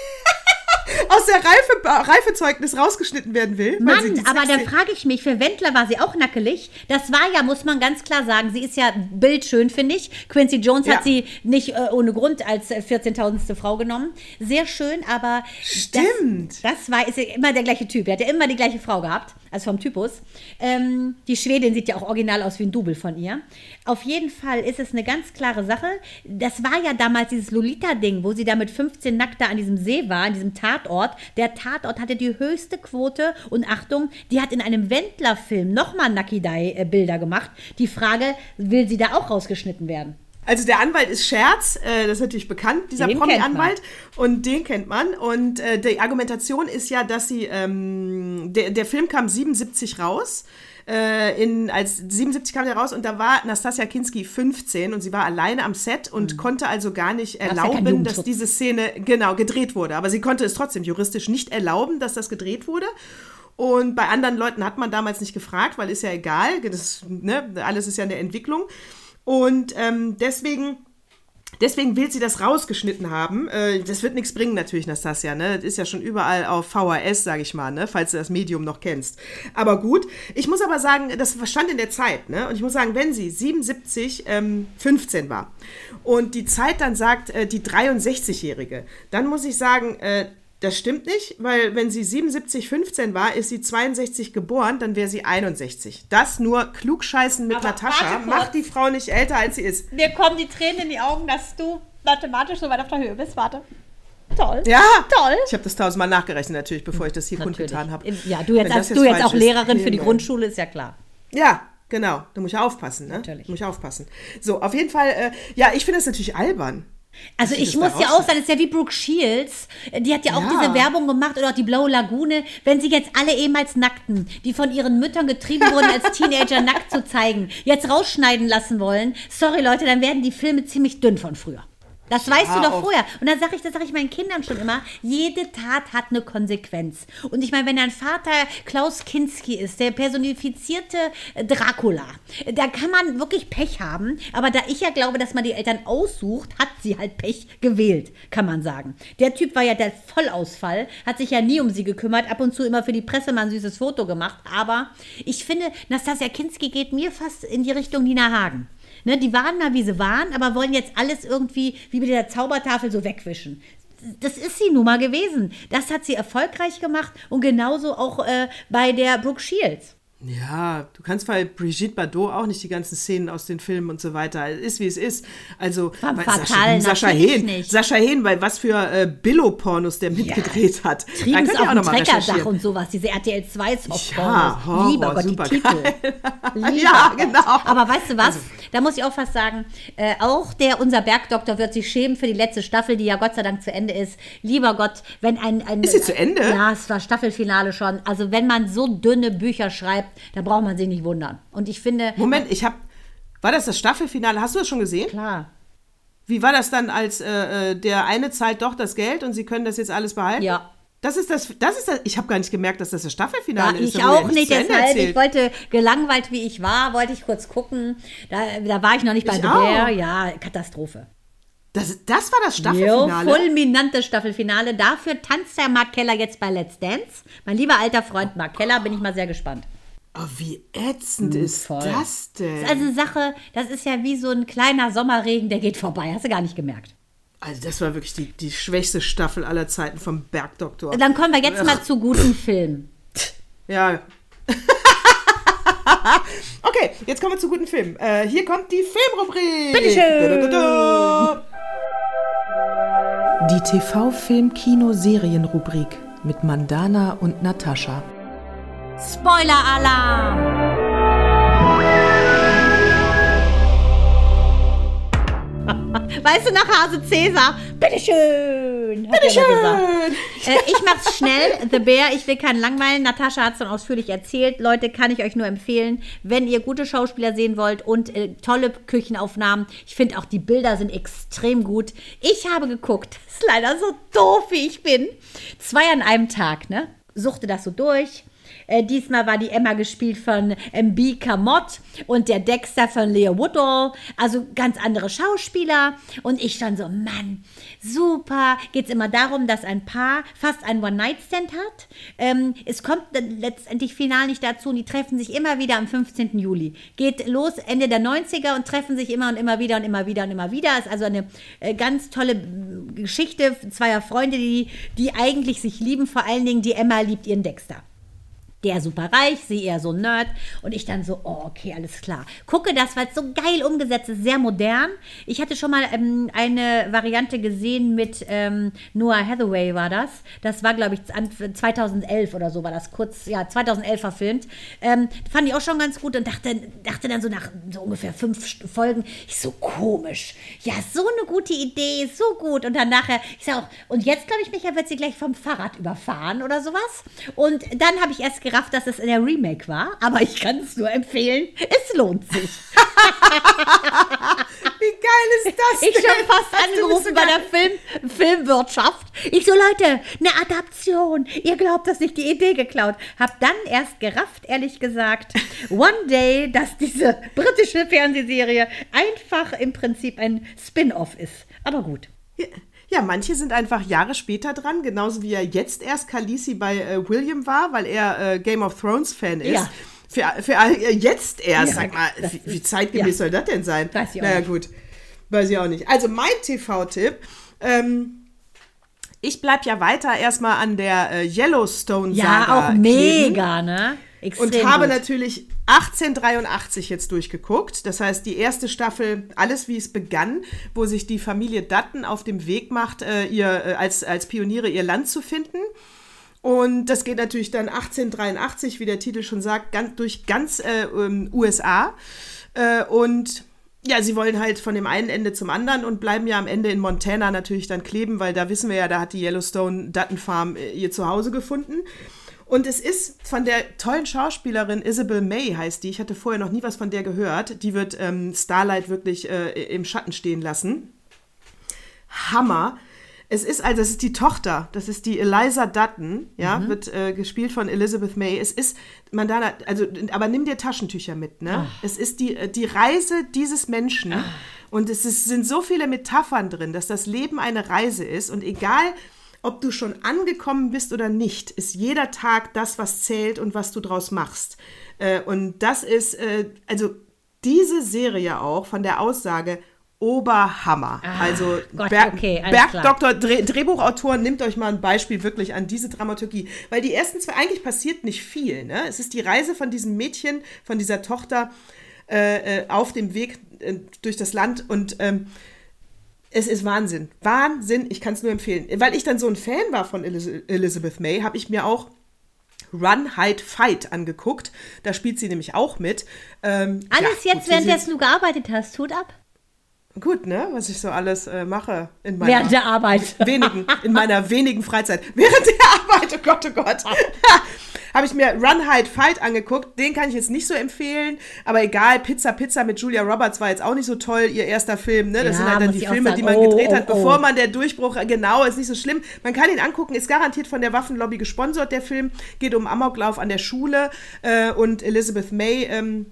aus der Reife, Reifezeugnis rausgeschnitten werden will. Mann, aber da frage ich mich, für Wendler war sie auch nackelig. Das war ja, muss man ganz klar sagen, sie ist ja bildschön, finde ich. Quincy Jones Ja. hat sie nicht äh, ohne Grund als äh, 14.000. Frau genommen. Sehr schön, aber Stimmt. Das, das war ist ja immer der gleiche Typ. Er hat ja immer die gleiche Frau gehabt, also vom Typus. Ähm, die Schwedin sieht ja auch original aus wie ein Double von ihr. Auf jeden Fall ist es eine ganz klare Sache. Das war ja damals dieses Lolita-Ding, wo sie da mit 15 nackt da an diesem See war, an diesem Tatort. Der Tatort hatte die höchste Quote und Achtung, die hat in einem Wendler-Film nochmal Nakidai-Bilder gemacht. Die Frage, will sie da auch rausgeschnitten werden? Also der Anwalt ist Scherz, äh, das ist natürlich bekannt, dieser Promi-Anwalt. Und den kennt man. Und äh, die Argumentation ist ja, dass sie, ähm, der, der Film kam 77 raus. Äh, in, als 77 kam der raus und da war Nastasia Kinski 15 und sie war alleine am Set und konnte also gar nicht ja erlauben, dass Jugendschutz. diese Szene genau gedreht wurde. Aber sie konnte es trotzdem juristisch nicht erlauben, dass das gedreht wurde. Und bei anderen Leuten hat man damals nicht gefragt, weil ist ja egal, das, ne, alles ist ja in der Entwicklung. Und ähm, deswegen, deswegen will sie das rausgeschnitten haben. Äh, das wird nichts bringen natürlich, Nastasia. Ne? Das ist ja schon überall auf VHS, sage ich mal, ne? falls du das Medium noch kennst. Aber gut, ich muss aber sagen, das stand in der Zeit. Ne? Und ich muss sagen, wenn sie 77, ähm, 15 war und die Zeit dann sagt, äh, die 63-Jährige, dann muss ich sagen, äh, das stimmt nicht, weil wenn sie 77, 15 war, ist sie 62 geboren, dann wäre sie 61. Das nur klugscheißen mit Aber Natascha macht die Frau nicht älter, als sie ist. Mir kommen die Tränen in die Augen, dass du mathematisch so weit auf der Höhe bist. Warte. Toll. Ja, Toll. Ich habe das tausendmal nachgerechnet natürlich, bevor ich das hier kundgetan habe. Ja, du jetzt, als, das du jetzt auch ist, Lehrerin für die. Grundschule, ist ja klar. Ja, genau. Da muss ich aufpassen, ne? Natürlich. Muss ich aufpassen. So, auf jeden Fall, äh, ja, ich finde das natürlich albern. Also ich muss ja auch sagen, das ist ja wie Brooke Shields. Die hat ja auch Ja. diese Werbung gemacht oder auch die Blaue Lagune. Wenn sie jetzt alle ehemals Nackten, die von ihren Müttern getrieben wurden, als [LAUGHS] Teenager nackt zu zeigen, jetzt rausschneiden lassen wollen, sorry Leute, dann werden die Filme ziemlich dünn von früher. Das weißt du doch vorher. Und dann sage ich, das sage ich meinen Kindern schon immer, jede Tat hat eine Konsequenz. Und ich meine, wenn dein Vater Klaus Kinski ist, der personifizierte äh, Dracula, äh, da kann man wirklich Pech haben. Aber da ich ja glaube, dass man die Eltern aussucht, hat sie halt Pech gewählt, kann man sagen. Der Typ war ja der Vollausfall, hat sich ja nie um sie gekümmert, ab und zu immer für die Presse mal ein süßes Foto gemacht. Aber ich finde, Nastasia Kinski geht mir fast in die Richtung Nina Hagen. Ne, die waren mal, wie sie waren, aber wollen jetzt alles irgendwie wie mit der Zaubertafel so wegwischen. Das ist sie nun mal gewesen. Das hat sie erfolgreich gemacht und genauso auch äh, bei der Brooke Shields. Ja, du kannst bei Brigitte Bardot auch nicht die ganzen Szenen aus den Filmen und so weiter. Es ist wie es ist. Also weil fatal, Sascha, Hehn, nicht. Sascha Hehn, weil was für äh, Billo-Pornos der mitgedreht hat. Da Triebens könnt ihr auf auch dem Treckerdach und sowas, diese RTL 2 Softpornos. Ja, Horror, [LAUGHS] Lieber Gott, die Titel. Ja, genau. Aber weißt du was? Da muss ich auch fast sagen, äh, auch der, unser Bergdoktor wird sich schämen für die letzte Staffel, die ja Gott sei Dank zu Ende ist. Lieber Gott, wenn ein... ein Ist sie zu Ende? Ja, es war Staffelfinale schon. Also wenn man so dünne Bücher schreibt, da braucht man sich nicht wundern. Und ich finde... Moment, ich habe. War das das Staffelfinale? Hast du das schon gesehen? Klar. Wie war das dann, als äh, äh, der eine zahlt doch das Geld und sie können das jetzt alles behalten? Ja. Das ist das, das ist das, ich habe gar nicht gemerkt, dass das das Ja, Staffelfinale ist. ich wurde ja auch nicht, deshalb, ich wollte, gelangweilt wie ich war, wollte ich kurz gucken. Da, da war ich noch nicht bei Ich The. Bear. Ja, Katastrophe. Das, das war das Jo, Staffelfinale. fulminantes Staffelfinale. Dafür tanzt der Mark Keller jetzt bei Let's Dance. Mein lieber alter Freund Mark Keller, bin ich mal sehr gespannt. Oh, wie ätzend ist voll. das denn? Das ist also eine Sache, das ist ja wie so ein kleiner Sommerregen, der geht vorbei. Hast du gar nicht gemerkt. Also das war wirklich die, die schwächste Staffel aller Zeiten vom Bergdoktor. Dann kommen wir jetzt mal zu guten Filmen. Ja. okay, [LAUGHS] Okay, jetzt kommen wir zu guten Filmen. Äh, hier kommt die Filmrubrik. Bitteschön. Da, da, da, Die TV-Film-Kino-Serien-Rubrik mit Mandana und Natascha. Spoiler-Alarm! [LAUGHS] Weißt du, nach Hase Cäsar? Bitteschön! immer gesagt. Äh, ich mach's schnell. The Bear, ich will keinen langweilen. Natascha hat es schon ausführlich erzählt. Leute, kann ich euch nur empfehlen, wenn ihr gute Schauspieler sehen wollt und äh, tolle Küchenaufnahmen. Ich finde auch die Bilder sind extrem gut. Ich habe geguckt. Ist leider so doof, wie ich bin. Zwei an einem Tag, ne? Suchte das so durch. Äh, diesmal war die Emma gespielt von M.B. Kamott und der Dexter von Leo Woodall. Also ganz andere Schauspieler. Und ich stand so, Mann, super. Geht es immer darum, dass ein Paar fast einen One-Night-Stand hat. Ähm, es kommt letztendlich final nicht dazu und die treffen sich immer wieder am 15. Juli. Geht los Ende der 90er und treffen sich immer und immer wieder und immer wieder und immer wieder. Ist also eine äh, ganz tolle äh, Geschichte zweier Freunde, die, die eigentlich sich lieben. Vor allen Dingen die Emma liebt ihren Dexter der super reich, sie eher so Nerd. Und ich dann so, oh, okay, alles klar. Gucke das, weil es so geil umgesetzt ist, sehr modern. Ich hatte schon mal ähm, eine Variante gesehen mit ähm, Noah Hathaway war das. Das war, glaube ich, 2011 oder so war das kurz, ja, 2011 verfilmt. Ähm, fand ich auch schon ganz gut und dachte, dachte dann so nach so ungefähr fünf Folgen, ich so komisch. Ja, so eine gute Idee, so gut. Und dann nachher, ich sag auch, und jetzt glaube ich, Micha wird sie gleich vom Fahrrad überfahren oder sowas. Und dann habe ich erst gerafft, dass es in der Remake war, aber ich kann es nur empfehlen. Es lohnt sich. [LAUGHS] Wie geil ist das? Ich schon fast angerufen bei der Film, Filmwirtschaft. Ich so, Leute, eine Adaption. Ihr glaubt, dass ich die Idee geklaut. Hab dann erst gerafft, ehrlich gesagt, One Day, dass diese britische Fernsehserie einfach im Prinzip ein Spin-off ist. Aber gut. Ja. Manche sind einfach Jahre später dran, genauso wie er jetzt erst Khaleesi bei äh, William war, weil er äh, Game of Thrones Fan ist. Ja. Für, für äh, jetzt erst, ja, sag mal, wie, wie, zeitgemäß ja. soll das denn sein? Weiß ich auch naja, nicht. gut. Weiß ich auch nicht. Also mein TV-Tipp, ähm, ich bleib ja weiter erstmal an der äh, Yellowstone-Saga. Ja, auch mega, ne? Extrem und habe gut. natürlich 1883 jetzt durchgeguckt. Das heißt, die erste Staffel, alles wie es begann, wo sich die Familie Dutton auf dem Weg macht, äh, ihr äh, als, als Pioniere ihr Land zu finden. Und das geht natürlich dann 1883, wie der Titel schon sagt, ganz, durch ganz äh, USA. Äh, und ja, sie wollen halt von dem einen Ende zum anderen und bleiben ja am Ende in Montana natürlich dann kleben, weil da wissen wir ja, da hat die Yellowstone Dutton Farm äh, ihr Zuhause gefunden. Und es ist von der tollen Schauspielerin Isabel May, heißt die. Ich hatte vorher noch nie was von der gehört. Die wird ähm, Starlight wirklich äh, im Schatten stehen lassen. Hammer. Es ist also, es ist die Tochter, das ist die Eliza Dutton, ja, mhm. wird äh, gespielt von Elizabeth May. Es ist, Mandana, also, aber nimm dir Taschentücher mit, ne? Ach. Es ist die, die Reise dieses Menschen. Ach. Und es ist, sind so viele Metaphern drin, dass das Leben eine Reise ist. Und egal, ob du schon angekommen bist oder nicht, ist jeder Tag das, was zählt und was du draus machst. Äh, und das ist, äh, also diese Serie auch von der Aussage, Oberhammer. Ah, also Gott, Berg, okay, Bergdoktor, Dreh, Drehbuchautor, nimmt euch mal ein Beispiel wirklich an diese Dramaturgie. Weil die ersten zwei, eigentlich passiert nicht viel. Ne? Es ist die Reise von diesem Mädchen, von dieser Tochter äh, äh auf dem Weg äh, durch das Land und ähm, es ist Wahnsinn. Wahnsinn, ich kann es nur empfehlen. Weil ich dann so ein Fan war von Elizabeth May, habe ich mir auch Run, Hide, Fight angeguckt. Da spielt sie nämlich auch mit. Ähm, alles ja, jetzt, währenddessen du gearbeitet hast, tut ab. Gut, ne? Was ich so alles äh, mache in meiner während der Arbeit. Wenigen, in meiner wenigen Freizeit. Während der Arbeit, oh Gott, oh Gott. [LAUGHS] Habe ich mir Run, Hide, Fight angeguckt. Den kann ich jetzt nicht so empfehlen. Aber egal, Pizza, Pizza mit Julia Roberts war jetzt auch nicht so toll, ihr erster Film. Ne? Das ja, sind halt dann die Filme, die man oh, gedreht hat, oh, bevor man der Durchbruch, genau, ist nicht so schlimm. Man kann ihn angucken, ist garantiert von der Waffenlobby gesponsert, der Film. Geht um Amoklauf an der Schule. Äh, und Elizabeth May, ähm,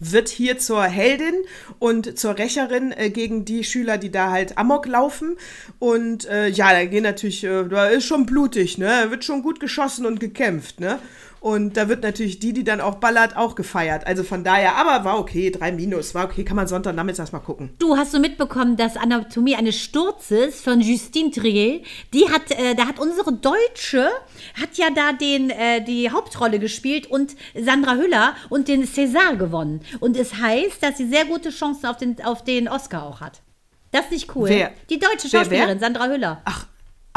wird hier zur Heldin und zur Rächerin äh, gegen die Schüler, die da halt Amok laufen. Und äh, ja, da gehen natürlich, äh, da ist schon blutig, ne? Wird schon gut geschossen und gekämpft, ne? Und da wird natürlich die, die dann auch ballert, auch gefeiert. Also von daher, aber war okay, drei Minus, war okay, kann man Sonntagnachmittags mal gucken. Du hast so mitbekommen, dass Anatomie eines Sturzes von Justine Trier, die hat, äh, da hat unsere Deutsche, hat ja da den, äh, die Hauptrolle gespielt und Sandra Hüller und den César gewonnen. Und es heißt, dass sie sehr gute Chancen auf den, auf den Oscar auch hat. Das ist nicht cool. Wer? Die deutsche Wer, wer? Schauspielerin, Sandra Hüller. Ach,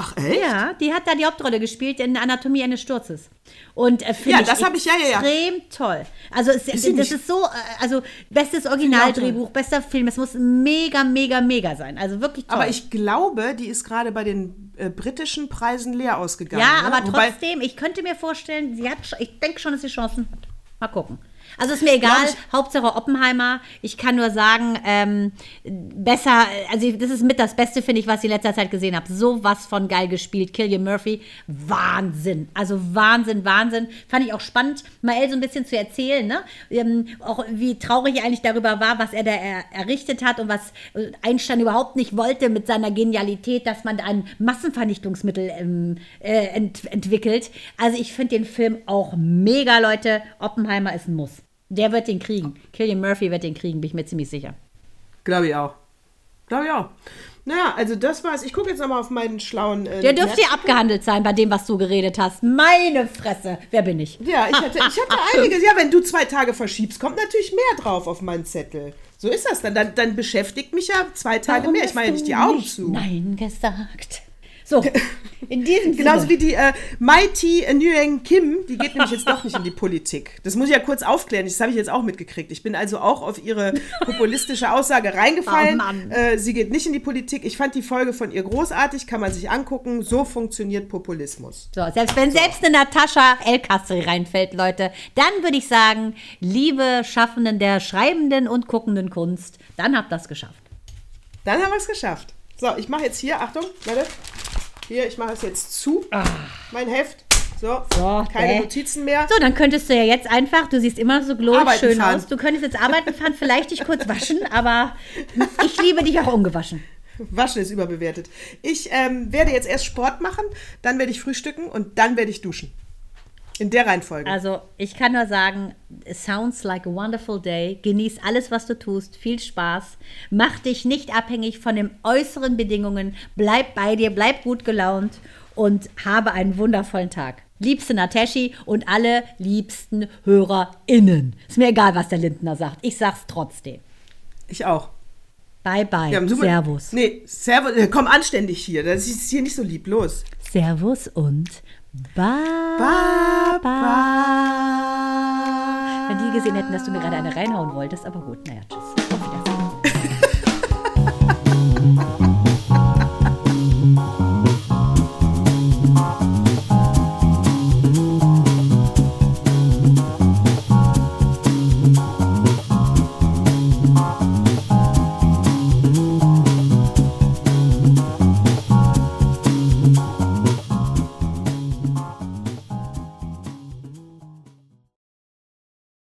ach echt? Ja, die hat da die Hauptrolle gespielt in Anatomie eines Sturzes. Und äh, finde Ja, ich das hab ich- ja, ja, extrem toll. Also es, sie das ist so, äh, also bestes Originaldrehbuch, bester Film. Es muss mega, mega, mega sein. Also wirklich toll. Aber ich glaube, die ist gerade bei den äh, britischen Preisen leer ausgegangen. ja, ne? aber Wobei- trotzdem, ich könnte mir vorstellen, sie hat, ich denke schon, dass sie Chancen hat. Mal gucken. Also ist mir egal, ich- Hauptsache Oppenheimer. Ich kann nur sagen, ähm, besser, also das ist mit das Beste, finde ich, was ich in letzter Zeit gesehen habe. So was von geil gespielt. Killian Murphy, Wahnsinn. Also Wahnsinn, Wahnsinn. Fand ich auch spannend, Mael so ein bisschen zu erzählen, ne? Ähm, auch wie traurig er eigentlich darüber war, was er da er, errichtet hat und was äh, Einstein überhaupt nicht wollte mit seiner Genialität, dass man ein Massenvernichtungsmittel ähm, äh, ent, entwickelt. Also ich finde den Film auch mega, Leute. Oppenheimer ist ein Muss. Der wird den kriegen. Killian Murphy wird den kriegen, bin ich mir ziemlich sicher. Glaube ich auch. Glaube ich auch. Naja, also das war's. Ich gucke jetzt nochmal auf meinen schlauen. Äh, Der dürfte ja abgehandelt sein bei dem, was du geredet hast. Meine Fresse. Wer bin ich? Ja, ich hatte, ich hatte [LAUGHS] einiges. Ja, wenn du zwei Tage verschiebst, kommt natürlich mehr drauf auf meinen Zettel. So ist das dann. Dann, dann beschäftigt mich ja zwei Tage Warum mehr. Ich mache ja nicht die Augen nicht zu. Nein gesagt. So, [LAUGHS] in diesem Genauso Sinne. wie die äh, Mighty Nguyen Kim, die geht nämlich jetzt doch nicht in die Politik. Das muss ich ja kurz aufklären, das habe ich jetzt auch mitgekriegt. Ich bin also auch auf ihre [LAUGHS] populistische Aussage reingefallen. Oh äh, sie geht nicht in die Politik. Ich fand die Folge von ihr großartig, kann man sich angucken. So funktioniert Populismus. So, selbst wenn selbst eine Natascha Elkastri reinfällt, Leute, dann würde ich sagen, liebe Schaffenden der schreibenden und guckenden Kunst, dann habt ihr das geschafft. Dann haben wir es geschafft. So, ich mache jetzt hier, Achtung, warte. Hier, ich mache es jetzt zu. Mein Heft. So. So, keine bäh. Notizen mehr. So, dann könntest du ja jetzt einfach, du siehst immer so glorreich Arbeiten schön fahren. aus. Du könntest jetzt arbeiten fahren, vielleicht dich kurz waschen, aber ich liebe dich auch ungewaschen. Waschen ist überbewertet. Ich ähm, werde jetzt erst Sport machen, dann werde ich frühstücken und dann werde ich duschen. In der Reihenfolge. Also, ich kann nur sagen, it sounds like a wonderful day. Genieß alles, was du tust. Viel Spaß. Mach dich nicht abhängig von den äußeren Bedingungen. Bleib bei dir, bleib gut gelaunt und habe einen wundervollen Tag. Liebste Nataschi und alle liebsten HörerInnen. Ist mir egal, was der Lindner sagt. Ich sag's trotzdem. ich auch. Bye, bye. Wir haben super- Servus. Nee, Servus. Komm anständig hier. Das ist hier nicht so lieb. Los. Servus und bye. Baba. Wenn die gesehen hätten, dass du mir gerade eine reinhauen wolltest, aber gut, naja, tschüss.